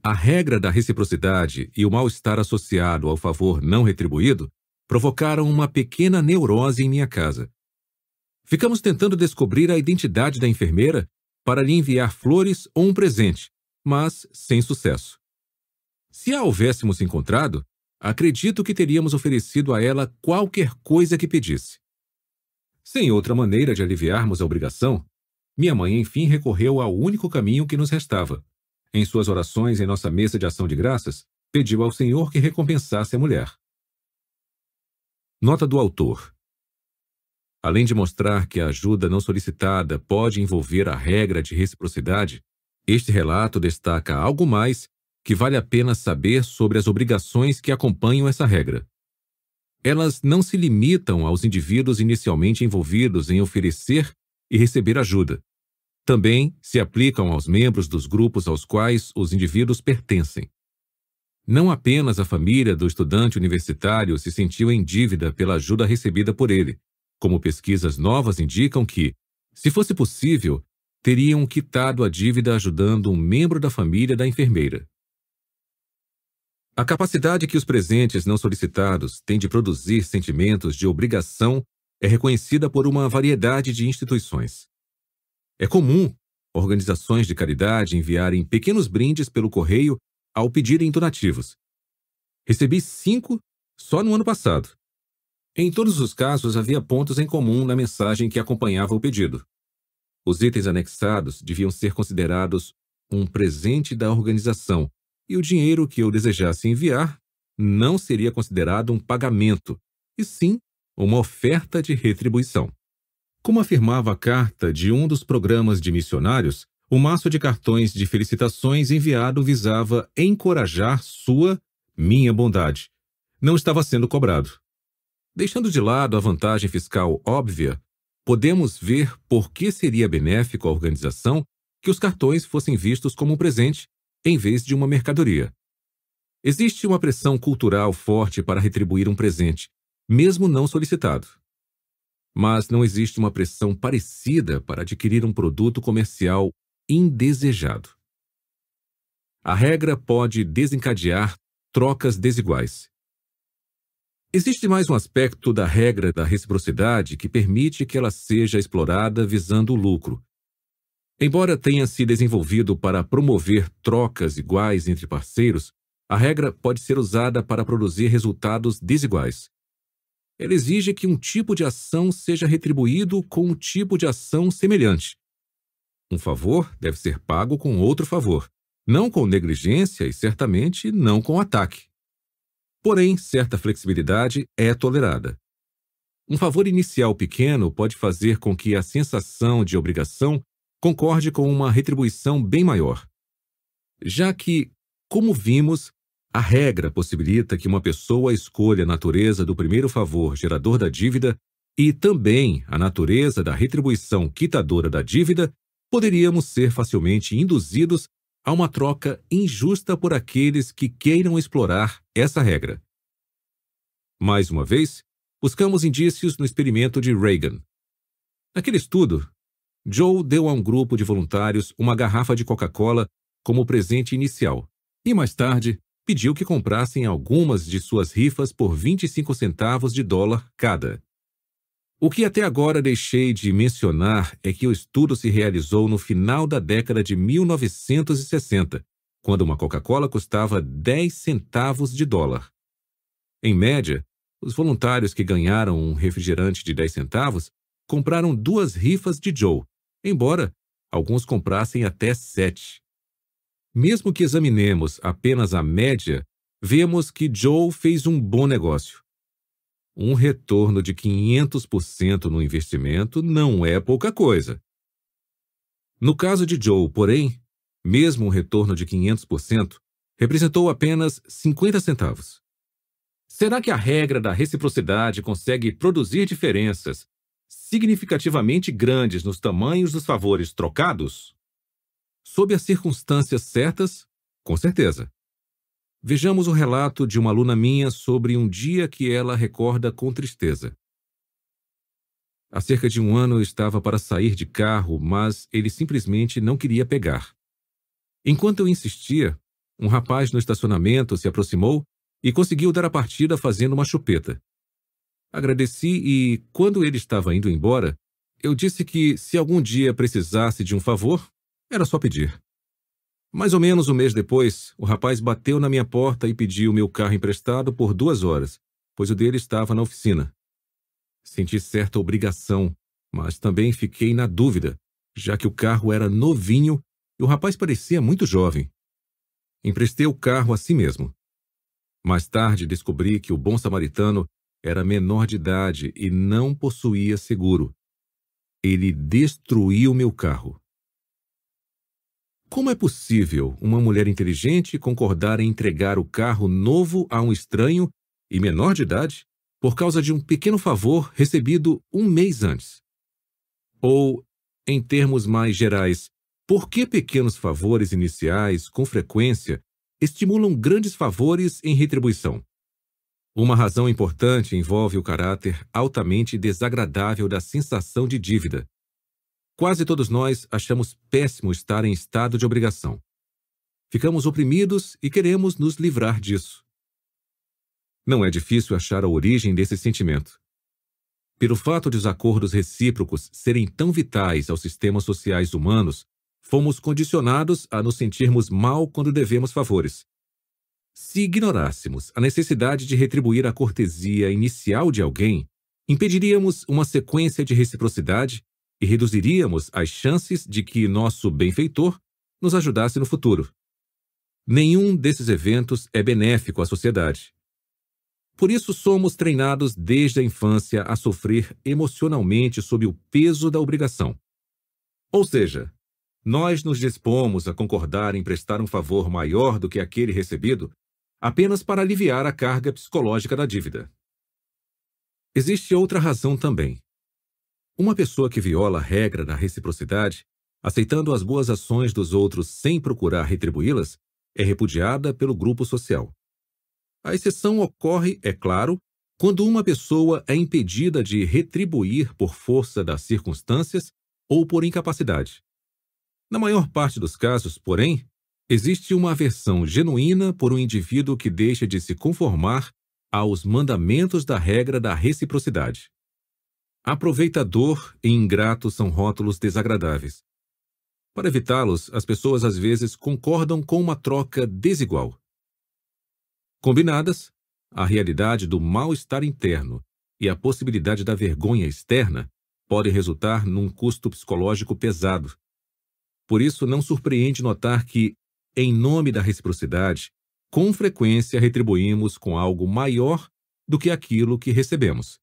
A regra da reciprocidade e o mal-estar associado ao favor não retribuído provocaram uma pequena neurose em minha casa. Ficamos tentando descobrir a identidade da enfermeira para lhe enviar flores ou um presente, mas sem sucesso. Se a houvéssemos encontrado, acredito que teríamos oferecido a ela qualquer coisa que pedisse. Sem outra maneira de aliviarmos a obrigação, minha mãe enfim recorreu ao único caminho que nos restava, em suas orações em nossa mesa de ação de graças, pediu ao Senhor que recompensasse a mulher. Nota do autor. Além de mostrar que a ajuda não solicitada pode envolver a regra de reciprocidade, este relato destaca algo mais que vale a pena saber sobre as obrigações que acompanham essa regra. Elas não se limitam aos indivíduos inicialmente envolvidos em oferecer e receber ajuda, também se aplicam aos membros dos grupos aos quais os indivíduos pertencem. Não apenas a família do estudante universitário se sentiu em dívida pela ajuda recebida por ele, como pesquisas novas indicam que, se fosse possível, teriam quitado a dívida ajudando um membro da família da enfermeira. A capacidade que os presentes não solicitados têm de produzir sentimentos de obrigação é reconhecida por uma variedade de instituições. É comum organizações de caridade enviarem pequenos brindes pelo correio ao pedirem donativos. Recebi cinco só no ano passado. Em todos os casos, havia pontos em comum na mensagem que acompanhava o pedido. Os itens anexados deviam ser considerados um presente da organização e o dinheiro que eu desejasse enviar não seria considerado um pagamento, e sim uma oferta de retribuição. Como afirmava a carta de um dos programas de missionários, o maço de cartões de felicitações enviado visava encorajar sua, minha bondade. Não estava sendo cobrado. Deixando de lado a vantagem fiscal óbvia, podemos ver por que seria benéfico à organização que os cartões fossem vistos como um presente em vez de uma mercadoria. Existe uma pressão cultural forte para retribuir um presente, mesmo não solicitado mas não existe uma pressão parecida para adquirir um produto comercial indesejado. A regra pode desencadear trocas desiguais. Existe mais um aspecto da regra da reciprocidade que permite que ela seja explorada visando o lucro. Embora tenha se desenvolvido para promover trocas iguais entre parceiros, a regra pode ser usada para produzir resultados desiguais. Ela exige que um tipo de ação seja retribuído com um tipo de ação semelhante. Um favor deve ser pago com outro favor, não com negligência e certamente não com ataque. Porém, certa flexibilidade é tolerada. Um favor inicial pequeno pode fazer com que a sensação de obrigação concorde com uma retribuição bem maior. Já que, como vimos, a regra possibilita que uma pessoa escolha a natureza do primeiro favor gerador da dívida e também a natureza da retribuição quitadora da dívida, poderíamos ser facilmente induzidos a uma troca injusta por aqueles que queiram explorar essa regra. Mais uma vez, buscamos indícios no experimento de Reagan. Naquele estudo, Joe deu a um grupo de voluntários uma garrafa de Coca-Cola como presente inicial, e mais tarde pediu que comprassem algumas de suas rifas por 25 centavos de dólar cada. O que até agora deixei de mencionar é que o estudo se realizou no final da década de 1960, quando uma Coca-Cola custava 10 centavos de dólar. Em média, os voluntários que ganharam um refrigerante de 10 centavos compraram duas rifas de Joe, embora alguns comprassem até sete. Mesmo que examinemos apenas a média, vemos que Joe fez um bom negócio. Um retorno de 500% no investimento não é pouca coisa. No caso de Joe, porém, mesmo um retorno de 500% representou apenas 50 centavos. Será que a regra da reciprocidade consegue produzir diferenças significativamente grandes nos tamanhos dos favores trocados? Sob as circunstâncias certas, com certeza. Vejamos o relato de uma aluna minha sobre um dia que ela recorda com tristeza. Há cerca de um ano eu estava para sair de carro, mas ele simplesmente não queria pegar. Enquanto eu insistia, um rapaz no estacionamento se aproximou e conseguiu dar a partida fazendo uma chupeta. Agradeci e, quando ele estava indo embora, eu disse que, se algum dia precisasse de um favor, era só pedir. Mais ou menos um mês depois, o rapaz bateu na minha porta e pediu meu carro emprestado por duas horas, pois o dele estava na oficina. Senti certa obrigação, mas também fiquei na dúvida, já que o carro era novinho e o rapaz parecia muito jovem. Emprestei o carro a si mesmo. Mais tarde descobri que o bom samaritano era menor de idade e não possuía seguro. Ele destruiu meu carro. Como é possível uma mulher inteligente concordar em entregar o carro novo a um estranho e menor de idade por causa de um pequeno favor recebido um mês antes? Ou, em termos mais gerais, por que pequenos favores iniciais, com frequência, estimulam grandes favores em retribuição? Uma razão importante envolve o caráter altamente desagradável da sensação de dívida, Quase todos nós achamos péssimo estar em estado de obrigação. Ficamos oprimidos e queremos nos livrar disso. Não é difícil achar a origem desse sentimento. Pelo fato de os acordos recíprocos serem tão vitais aos sistemas sociais humanos, fomos condicionados a nos sentirmos mal quando devemos favores. Se ignorássemos a necessidade de retribuir a cortesia inicial de alguém, impediríamos uma sequência de reciprocidade e reduziríamos as chances de que nosso benfeitor nos ajudasse no futuro. Nenhum desses eventos é benéfico à sociedade. Por isso, somos treinados desde a infância a sofrer emocionalmente sob o peso da obrigação. Ou seja, nós nos dispomos a concordar em prestar um favor maior do que aquele recebido apenas para aliviar a carga psicológica da dívida. Existe outra razão também. Uma pessoa que viola a regra da reciprocidade, aceitando as boas ações dos outros sem procurar retribuí-las, é repudiada pelo grupo social. A exceção ocorre, é claro, quando uma pessoa é impedida de retribuir por força das circunstâncias ou por incapacidade. Na maior parte dos casos, porém, existe uma aversão genuína por um indivíduo que deixa de se conformar aos mandamentos da regra da reciprocidade. Aproveitador e ingrato são rótulos desagradáveis. Para evitá-los, as pessoas às vezes concordam com uma troca desigual. Combinadas, a realidade do mal-estar interno e a possibilidade da vergonha externa podem resultar num custo psicológico pesado. Por isso, não surpreende notar que, em nome da reciprocidade, com frequência retribuímos com algo maior do que aquilo que recebemos.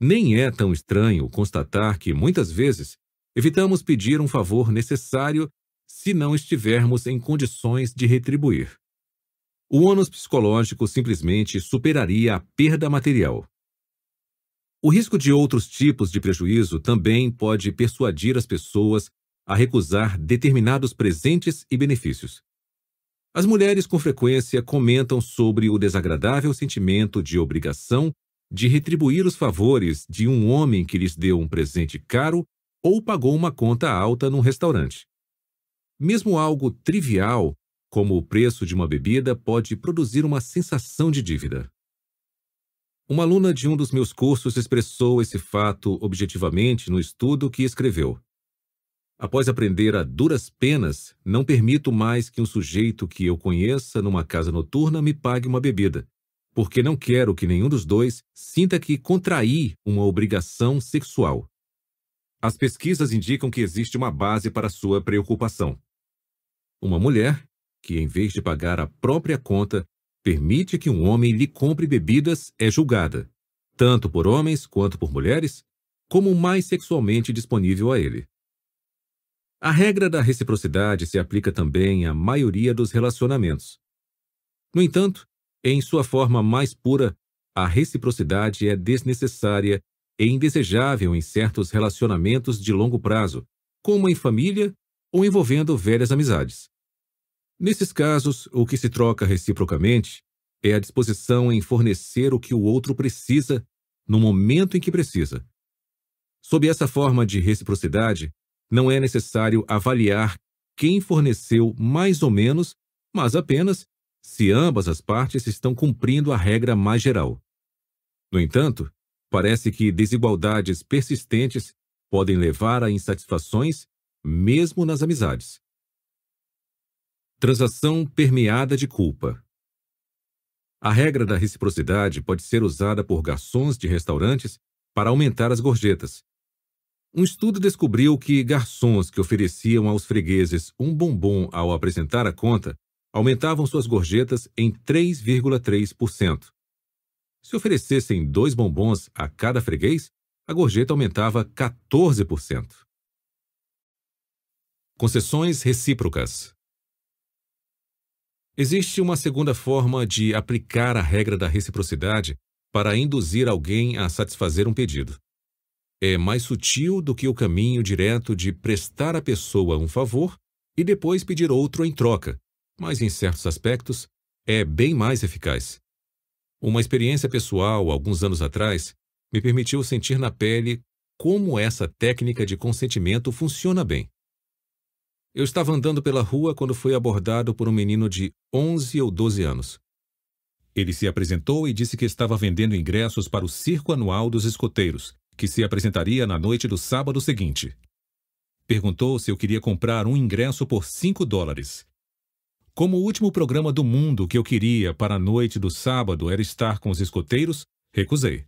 Nem é tão estranho constatar que, muitas vezes, evitamos pedir um favor necessário se não estivermos em condições de retribuir. O ônus psicológico simplesmente superaria a perda material. O risco de outros tipos de prejuízo também pode persuadir as pessoas a recusar determinados presentes e benefícios. As mulheres com frequência comentam sobre o desagradável sentimento de obrigação de retribuir os favores de um homem que lhes deu um presente caro ou pagou uma conta alta num restaurante. Mesmo algo trivial, como o preço de uma bebida, pode produzir uma sensação de dívida. Uma aluna de um dos meus cursos expressou esse fato objetivamente no estudo que escreveu. Após aprender a duras penas, não permito mais que um sujeito que eu conheça numa casa noturna me pague uma bebida, porque não quero que nenhum dos dois sinta que contraí uma obrigação sexual. As pesquisas indicam que existe uma base para sua preocupação. Uma mulher que, em vez de pagar a própria conta, permite que um homem lhe compre bebidas é julgada, tanto por homens quanto por mulheres, como mais sexualmente disponível a ele. A regra da reciprocidade se aplica também à maioria dos relacionamentos. No entanto, em sua forma mais pura, a reciprocidade é desnecessária e indesejável em certos relacionamentos de longo prazo, como em família ou envolvendo velhas amizades. Nesses casos, o que se troca reciprocamente é a disposição em fornecer o que o outro precisa no momento em que precisa. Sob essa forma de reciprocidade, não é necessário avaliar quem forneceu mais ou menos, mas apenas se ambas as partes estão cumprindo a regra mais geral. No entanto, parece que desigualdades persistentes podem levar a insatisfações, mesmo nas amizades. Transação permeada de culpa. A regra da reciprocidade pode ser usada por garçons de restaurantes para aumentar as gorjetas, um estudo descobriu que garçons que ofereciam aos fregueses um bombom ao apresentar a conta aumentavam suas gorjetas em 3,3%. Se oferecessem dois bombons a cada freguês, a gorjeta aumentava 14%. Concessões recíprocas. Existe uma segunda forma de aplicar a regra da reciprocidade para induzir alguém a satisfazer um pedido é mais sutil do que o caminho direto de prestar à pessoa um favor e depois pedir outro em troca, mas em certos aspectos é bem mais eficaz. Uma experiência pessoal, alguns anos atrás, me permitiu sentir na pele como essa técnica de consentimento funciona bem. Eu estava andando pela rua quando fui abordado por um menino de 11 ou 12 anos. Ele se apresentou e disse que estava vendendo ingressos para o Circo Anual dos Escoteiros, que se apresentaria na noite do sábado seguinte. Perguntou se eu queria comprar um ingresso por 5 dólares. Como o último programa do mundo que eu queria para a noite do sábado era estar com os escoteiros, recusei.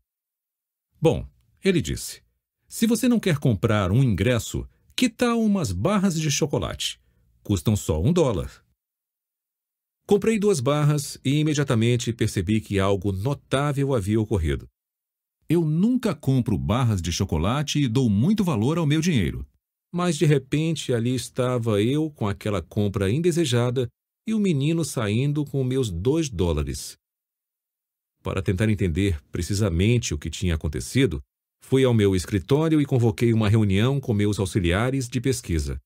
Bom, ele disse: se você não quer comprar um ingresso, que tal umas barras de chocolate? Custam só um dólar. Comprei duas barras e imediatamente percebi que algo notável havia ocorrido. Eu nunca compro barras de chocolate e dou muito valor ao meu dinheiro. Mas de repente ali estava eu com aquela compra indesejada e o menino saindo com meus dois dólares. Para tentar entender precisamente o que tinha acontecido, fui ao meu escritório e convoquei uma reunião com meus auxiliares de pesquisa.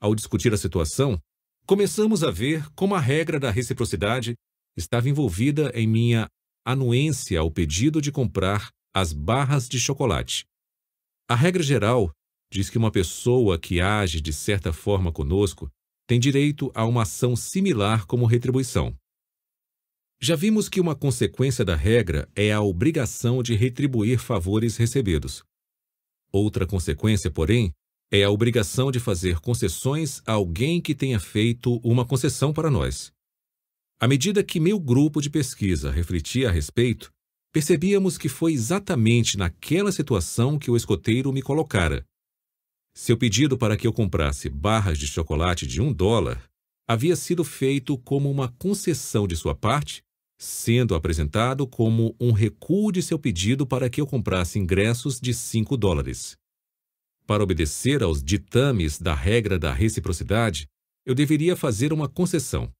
Ao discutir a situação, começamos a ver como a regra da reciprocidade estava envolvida em minha anuência ao pedido de comprar as barras de chocolate. A regra geral diz que uma pessoa que age de certa forma conosco tem direito a uma ação similar como retribuição. Já vimos que uma consequência da regra é a obrigação de retribuir favores recebidos. Outra consequência, porém, é a obrigação de fazer concessões a alguém que tenha feito uma concessão para nós. À medida que meu grupo de pesquisa refletia a respeito, percebíamos que foi exatamente naquela situação que o escoteiro me colocara. Seu pedido para que eu comprasse barras de chocolate de um dólar havia sido feito como uma concessão de sua parte, sendo apresentado como um recuo de seu pedido para que eu comprasse ingressos de cinco dólares. Para obedecer aos ditames da regra da reciprocidade, eu deveria fazer uma concessão.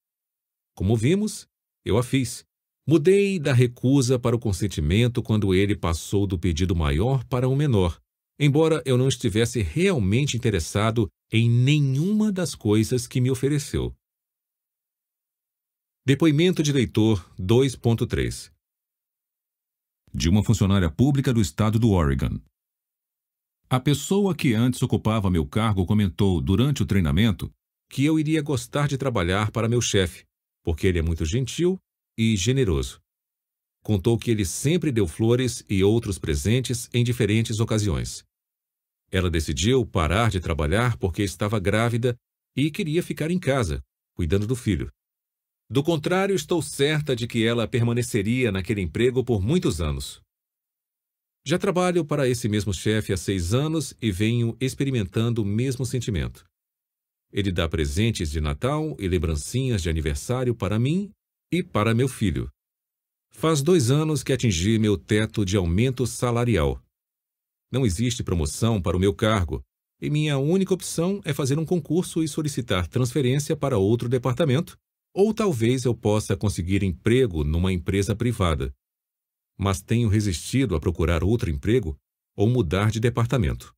Como vimos, eu a fiz, Mudei da recusa para o consentimento quando ele passou do pedido maior para o menor, embora eu não estivesse realmente interessado em nenhuma das coisas que me ofereceu. Depoimento de leitor 2.3 De uma funcionária pública do estado do Oregon. A pessoa que antes ocupava meu cargo comentou durante o treinamento que eu iria gostar de trabalhar para meu chefe, porque ele é muito gentil e generoso. Contou que ele sempre deu flores e outros presentes em diferentes ocasiões. Ela decidiu parar de trabalhar porque estava grávida e queria ficar em casa, cuidando do filho. Do contrário, estou certa de que ela permaneceria naquele emprego por muitos anos. Já trabalho para esse mesmo chefe há seis anos e venho experimentando o mesmo sentimento. ele dá presentes de Natal e lembrancinhas de aniversário para mim e para meu filho. Faz dois anos que atingi meu teto de aumento salarial. Não existe promoção para o meu cargo, e minha única opção é fazer um concurso e solicitar transferência para outro departamento, ou talvez eu possa conseguir emprego numa empresa privada. Mas tenho resistido a procurar outro emprego ou mudar de departamento.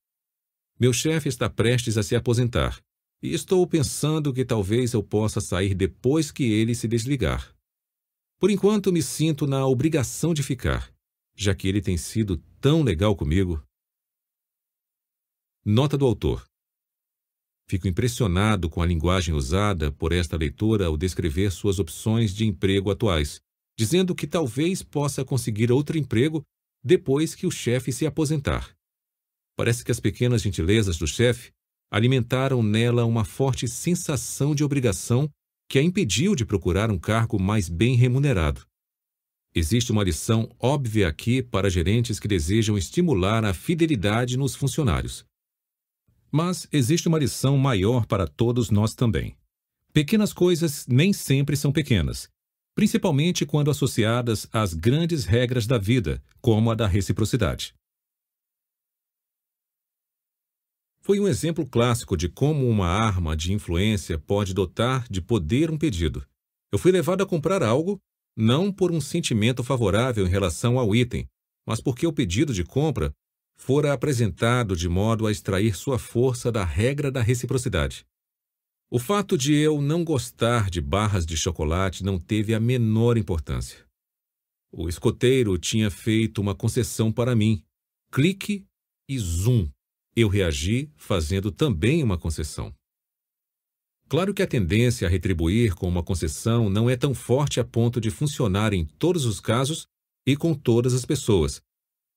Meu chefe está prestes a se aposentar, e estou pensando que talvez eu possa sair depois que ele se desligar. Por enquanto, me sinto na obrigação de ficar, já que ele tem sido tão legal comigo. Nota do autor. Fico impressionado com a linguagem usada por esta leitora ao descrever suas opções de emprego atuais, dizendo que talvez possa conseguir outro emprego depois que o chefe se aposentar. Parece que as pequenas gentilezas do chefe alimentaram nela uma forte sensação de obrigação que a impediu de procurar um cargo mais bem remunerado. Existe uma lição óbvia aqui para gerentes que desejam estimular a fidelidade nos funcionários. Mas existe uma lição maior para todos nós também. Pequenas coisas nem sempre são pequenas, principalmente quando associadas às grandes regras da vida, como a da reciprocidade. Foi um exemplo clássico de como uma arma de influência pode dotar de poder um pedido. Eu fui levado a comprar algo não por um sentimento favorável em relação ao item, mas porque o pedido de compra fora apresentado de modo a extrair sua força da regra da reciprocidade. O fato de eu não gostar de barras de chocolate não teve a menor importância. O escoteiro tinha feito uma concessão para mim. Clique e zoom. Eu reagi fazendo também uma concessão. Claro que a tendência a retribuir com uma concessão não é tão forte a ponto de funcionar em todos os casos e com todas as pessoas.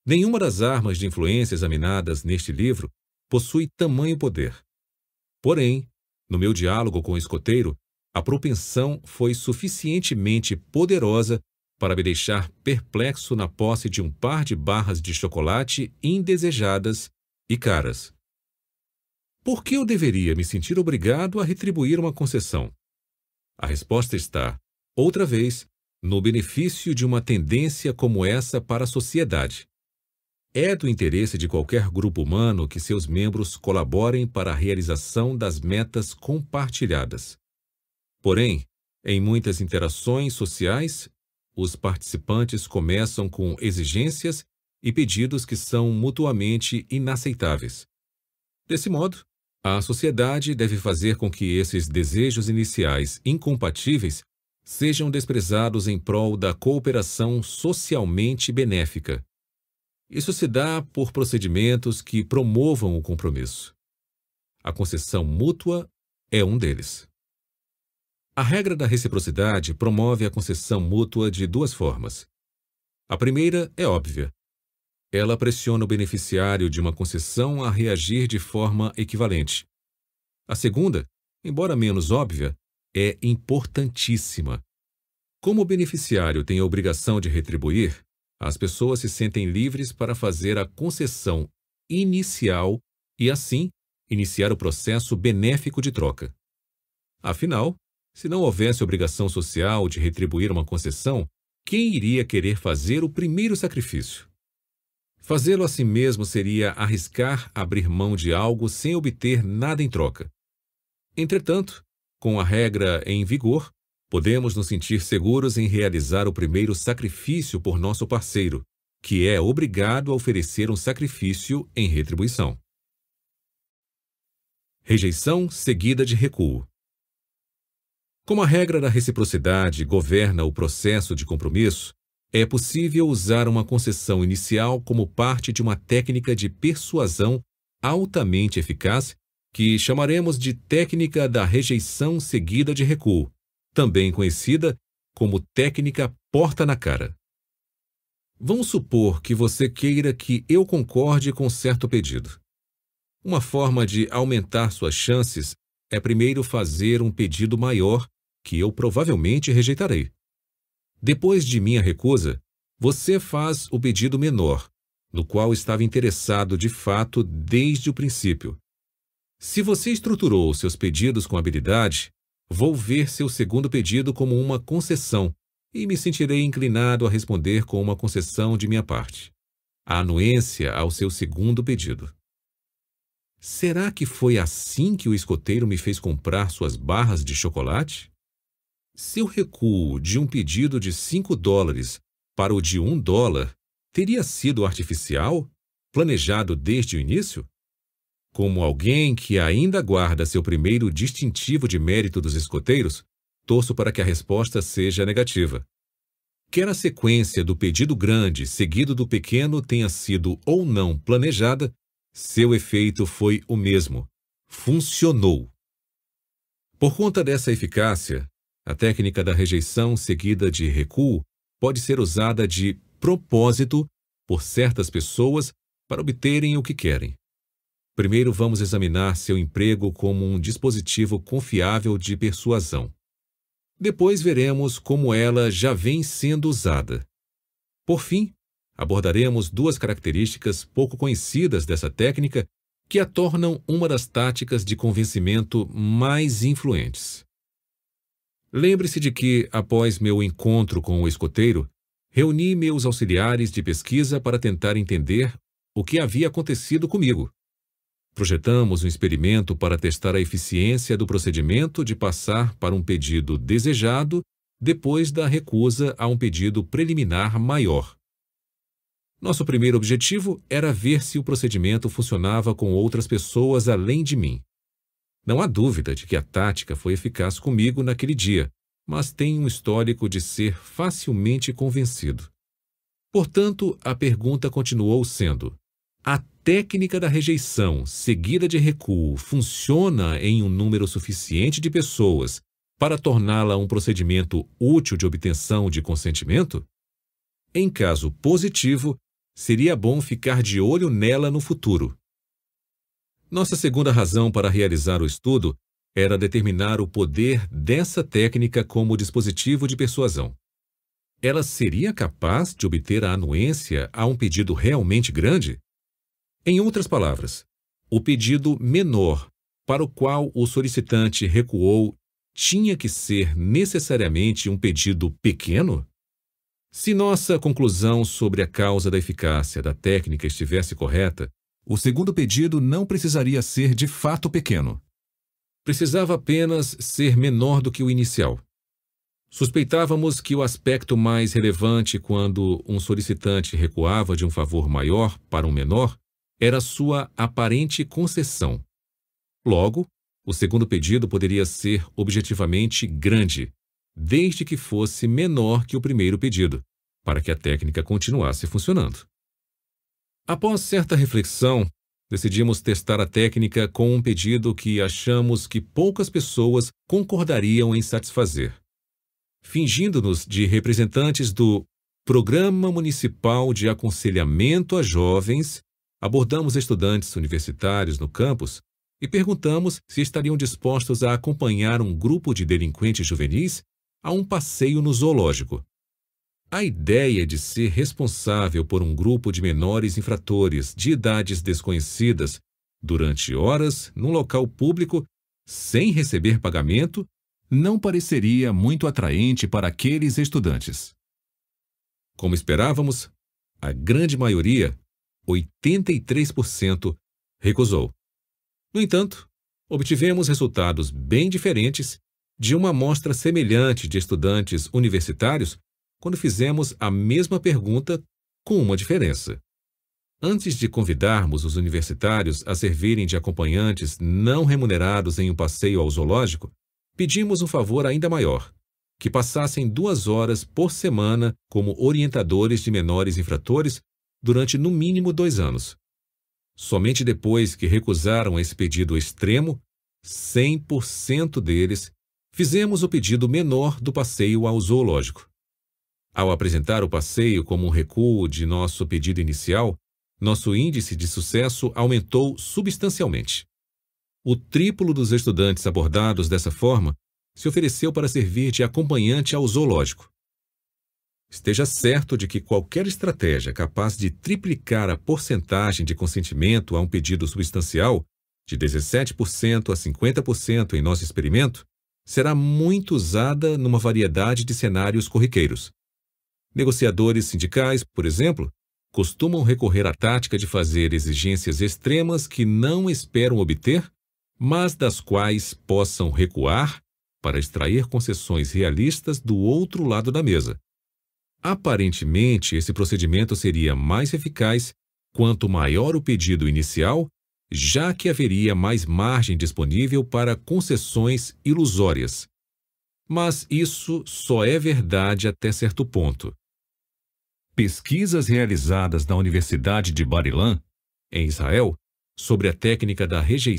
Nenhuma das armas de influência examinadas neste livro possui tamanho poder. Porém, no meu diálogo com o escoteiro, a propensão foi suficientemente poderosa para me deixar perplexo na posse de um par de barras de chocolate indesejadas e caras. Por que eu deveria me sentir obrigado a retribuir uma concessão? A resposta está, outra vez, no benefício de uma tendência como essa para a sociedade. É do interesse de qualquer grupo humano que seus membros colaborem para a realização das metas compartilhadas. Porém, em muitas interações sociais, os participantes começam com exigências e pedidos que são mutuamente inaceitáveis. Desse modo, a sociedade deve fazer com que esses desejos iniciais incompatíveis sejam desprezados em prol da cooperação socialmente benéfica. Isso se dá por procedimentos que promovam o compromisso. A concessão mútua é um deles. A regra da reciprocidade promove a concessão mútua de duas formas. A primeira é óbvia. Ela pressiona o beneficiário de uma concessão a reagir de forma equivalente. A segunda, embora menos óbvia, é importantíssima. Como o beneficiário tem a obrigação de retribuir, as pessoas se sentem livres para fazer a concessão inicial e, assim, iniciar o processo benéfico de troca. Afinal, se não houvesse obrigação social de retribuir uma concessão, quem iria querer fazer o primeiro sacrifício? Fazê-lo a si mesmo seria arriscar abrir mão de algo sem obter nada em troca. Entretanto, com a regra em vigor, podemos nos sentir seguros em realizar o primeiro sacrifício por nosso parceiro, que é obrigado a oferecer um sacrifício em retribuição. Rejeição seguida de recuo. Como a regra da reciprocidade governa o processo de compromisso, é possível usar uma concessão inicial como parte de uma técnica de persuasão altamente eficaz que chamaremos de técnica da rejeição seguida de recuo, também conhecida como técnica porta na cara. Vamos supor que você queira que eu concorde com certo pedido. Uma forma de aumentar suas chances é primeiro fazer um pedido maior que eu provavelmente rejeitarei. Depois de minha recusa, você faz o pedido menor, no qual estava interessado de fato desde o princípio. Se você estruturou seus pedidos com habilidade, vou ver seu segundo pedido como uma concessão e me sentirei inclinado a responder com uma concessão de minha parte. A anuência ao seu segundo pedido. Será que foi assim que o escoteiro me fez comprar suas barras de chocolate? Se eu recuo de um pedido de 5 dólares para o de 1 um dólar, teria sido artificial, planejado desde o início? Como alguém que ainda guarda seu primeiro distintivo de mérito dos escoteiros, torço para que a resposta seja negativa. Quer a sequência do pedido grande seguido do pequeno tenha sido ou não planejada, seu efeito foi o mesmo. Funcionou. Por conta dessa eficácia, a técnica da rejeição seguida de recuo pode ser usada de propósito por certas pessoas para obterem o que querem. Primeiro, vamos examinar seu emprego como um dispositivo confiável de persuasão. Depois, veremos como ela já vem sendo usada. Por fim, abordaremos duas características pouco conhecidas dessa técnica que a tornam uma das táticas de convencimento mais influentes. Lembre-se de que, após meu encontro com o escoteiro, reuni meus auxiliares de pesquisa para tentar entender o que havia acontecido comigo. Projetamos um experimento para testar a eficiência do procedimento de passar para um pedido desejado depois da recusa a um pedido preliminar maior. Nosso primeiro objetivo era ver se o procedimento funcionava com outras pessoas além de mim. Não há dúvida de que a tática foi eficaz comigo naquele dia, mas tem um histórico de ser facilmente convencido. Portanto, a pergunta continuou sendo: a técnica da rejeição seguida de recuo funciona em um número suficiente de pessoas para torná-la um procedimento útil de obtenção de consentimento? Em caso positivo, seria bom ficar de olho nela no futuro. Nossa segunda razão para realizar o estudo era determinar o poder dessa técnica como dispositivo de persuasão. Ela seria capaz de obter a anuência a um pedido realmente grande? Em outras palavras, o pedido menor para o qual o solicitante recuou tinha que ser necessariamente um pedido pequeno? Se nossa conclusão sobre a causa da eficácia da técnica estivesse correta, o segundo pedido não precisaria ser de fato pequeno. Precisava apenas ser menor do que o inicial. Suspeitávamos que o aspecto mais relevante quando um solicitante recuava de um favor maior para um menor era sua aparente concessão. Logo, o segundo pedido poderia ser objetivamente grande, desde que fosse menor que o primeiro pedido, para que a técnica continuasse funcionando. Após certa reflexão, decidimos testar a técnica com um pedido que achamos que poucas pessoas concordariam em satisfazer. Fingindo-nos de representantes do Programa Municipal de Aconselhamento a Jovens, abordamos estudantes universitários no campus e perguntamos se estariam dispostos a acompanhar um grupo de delinquentes juvenis a um passeio no zoológico. A ideia de ser responsável por um grupo de menores infratores de idades desconhecidas durante horas num local público sem receber pagamento não pareceria muito atraente para aqueles estudantes. Como esperávamos, a grande maioria 83% recusou. No entanto, obtivemos resultados bem diferentes de uma amostra semelhante de estudantes universitários quando fizemos a mesma pergunta com uma diferença. Antes de convidarmos os universitários a servirem de acompanhantes não remunerados em um passeio ao zoológico, pedimos um favor ainda maior: que passassem duas horas por semana como orientadores de menores infratores durante no mínimo dois anos. Somente depois que recusaram esse pedido extremo, 100% deles, fizemos o pedido menor do passeio ao zoológico. Ao apresentar o passeio como um recuo de nosso pedido inicial, nosso índice de sucesso aumentou substancialmente. O triplo dos estudantes abordados dessa forma se ofereceu para servir de acompanhante ao zoológico. Esteja certo de que qualquer estratégia capaz de triplicar a porcentagem de consentimento a um pedido substancial de 17% a 50% em nosso experimento, será muito usada numa variedade de cenários corriqueiros. Negociadores sindicais, por exemplo, costumam recorrer à tática de fazer exigências extremas que não esperam obter, mas das quais possam recuar para extrair concessões realistas do outro lado da mesa. Aparentemente, esse procedimento seria mais eficaz quanto maior o pedido inicial, já que haveria mais margem disponível para concessões ilusórias. Mas isso só é verdade até certo ponto. Pesquisas realizadas na Universidade de Bar Ilan, em Israel, sobre a técnica da rejeição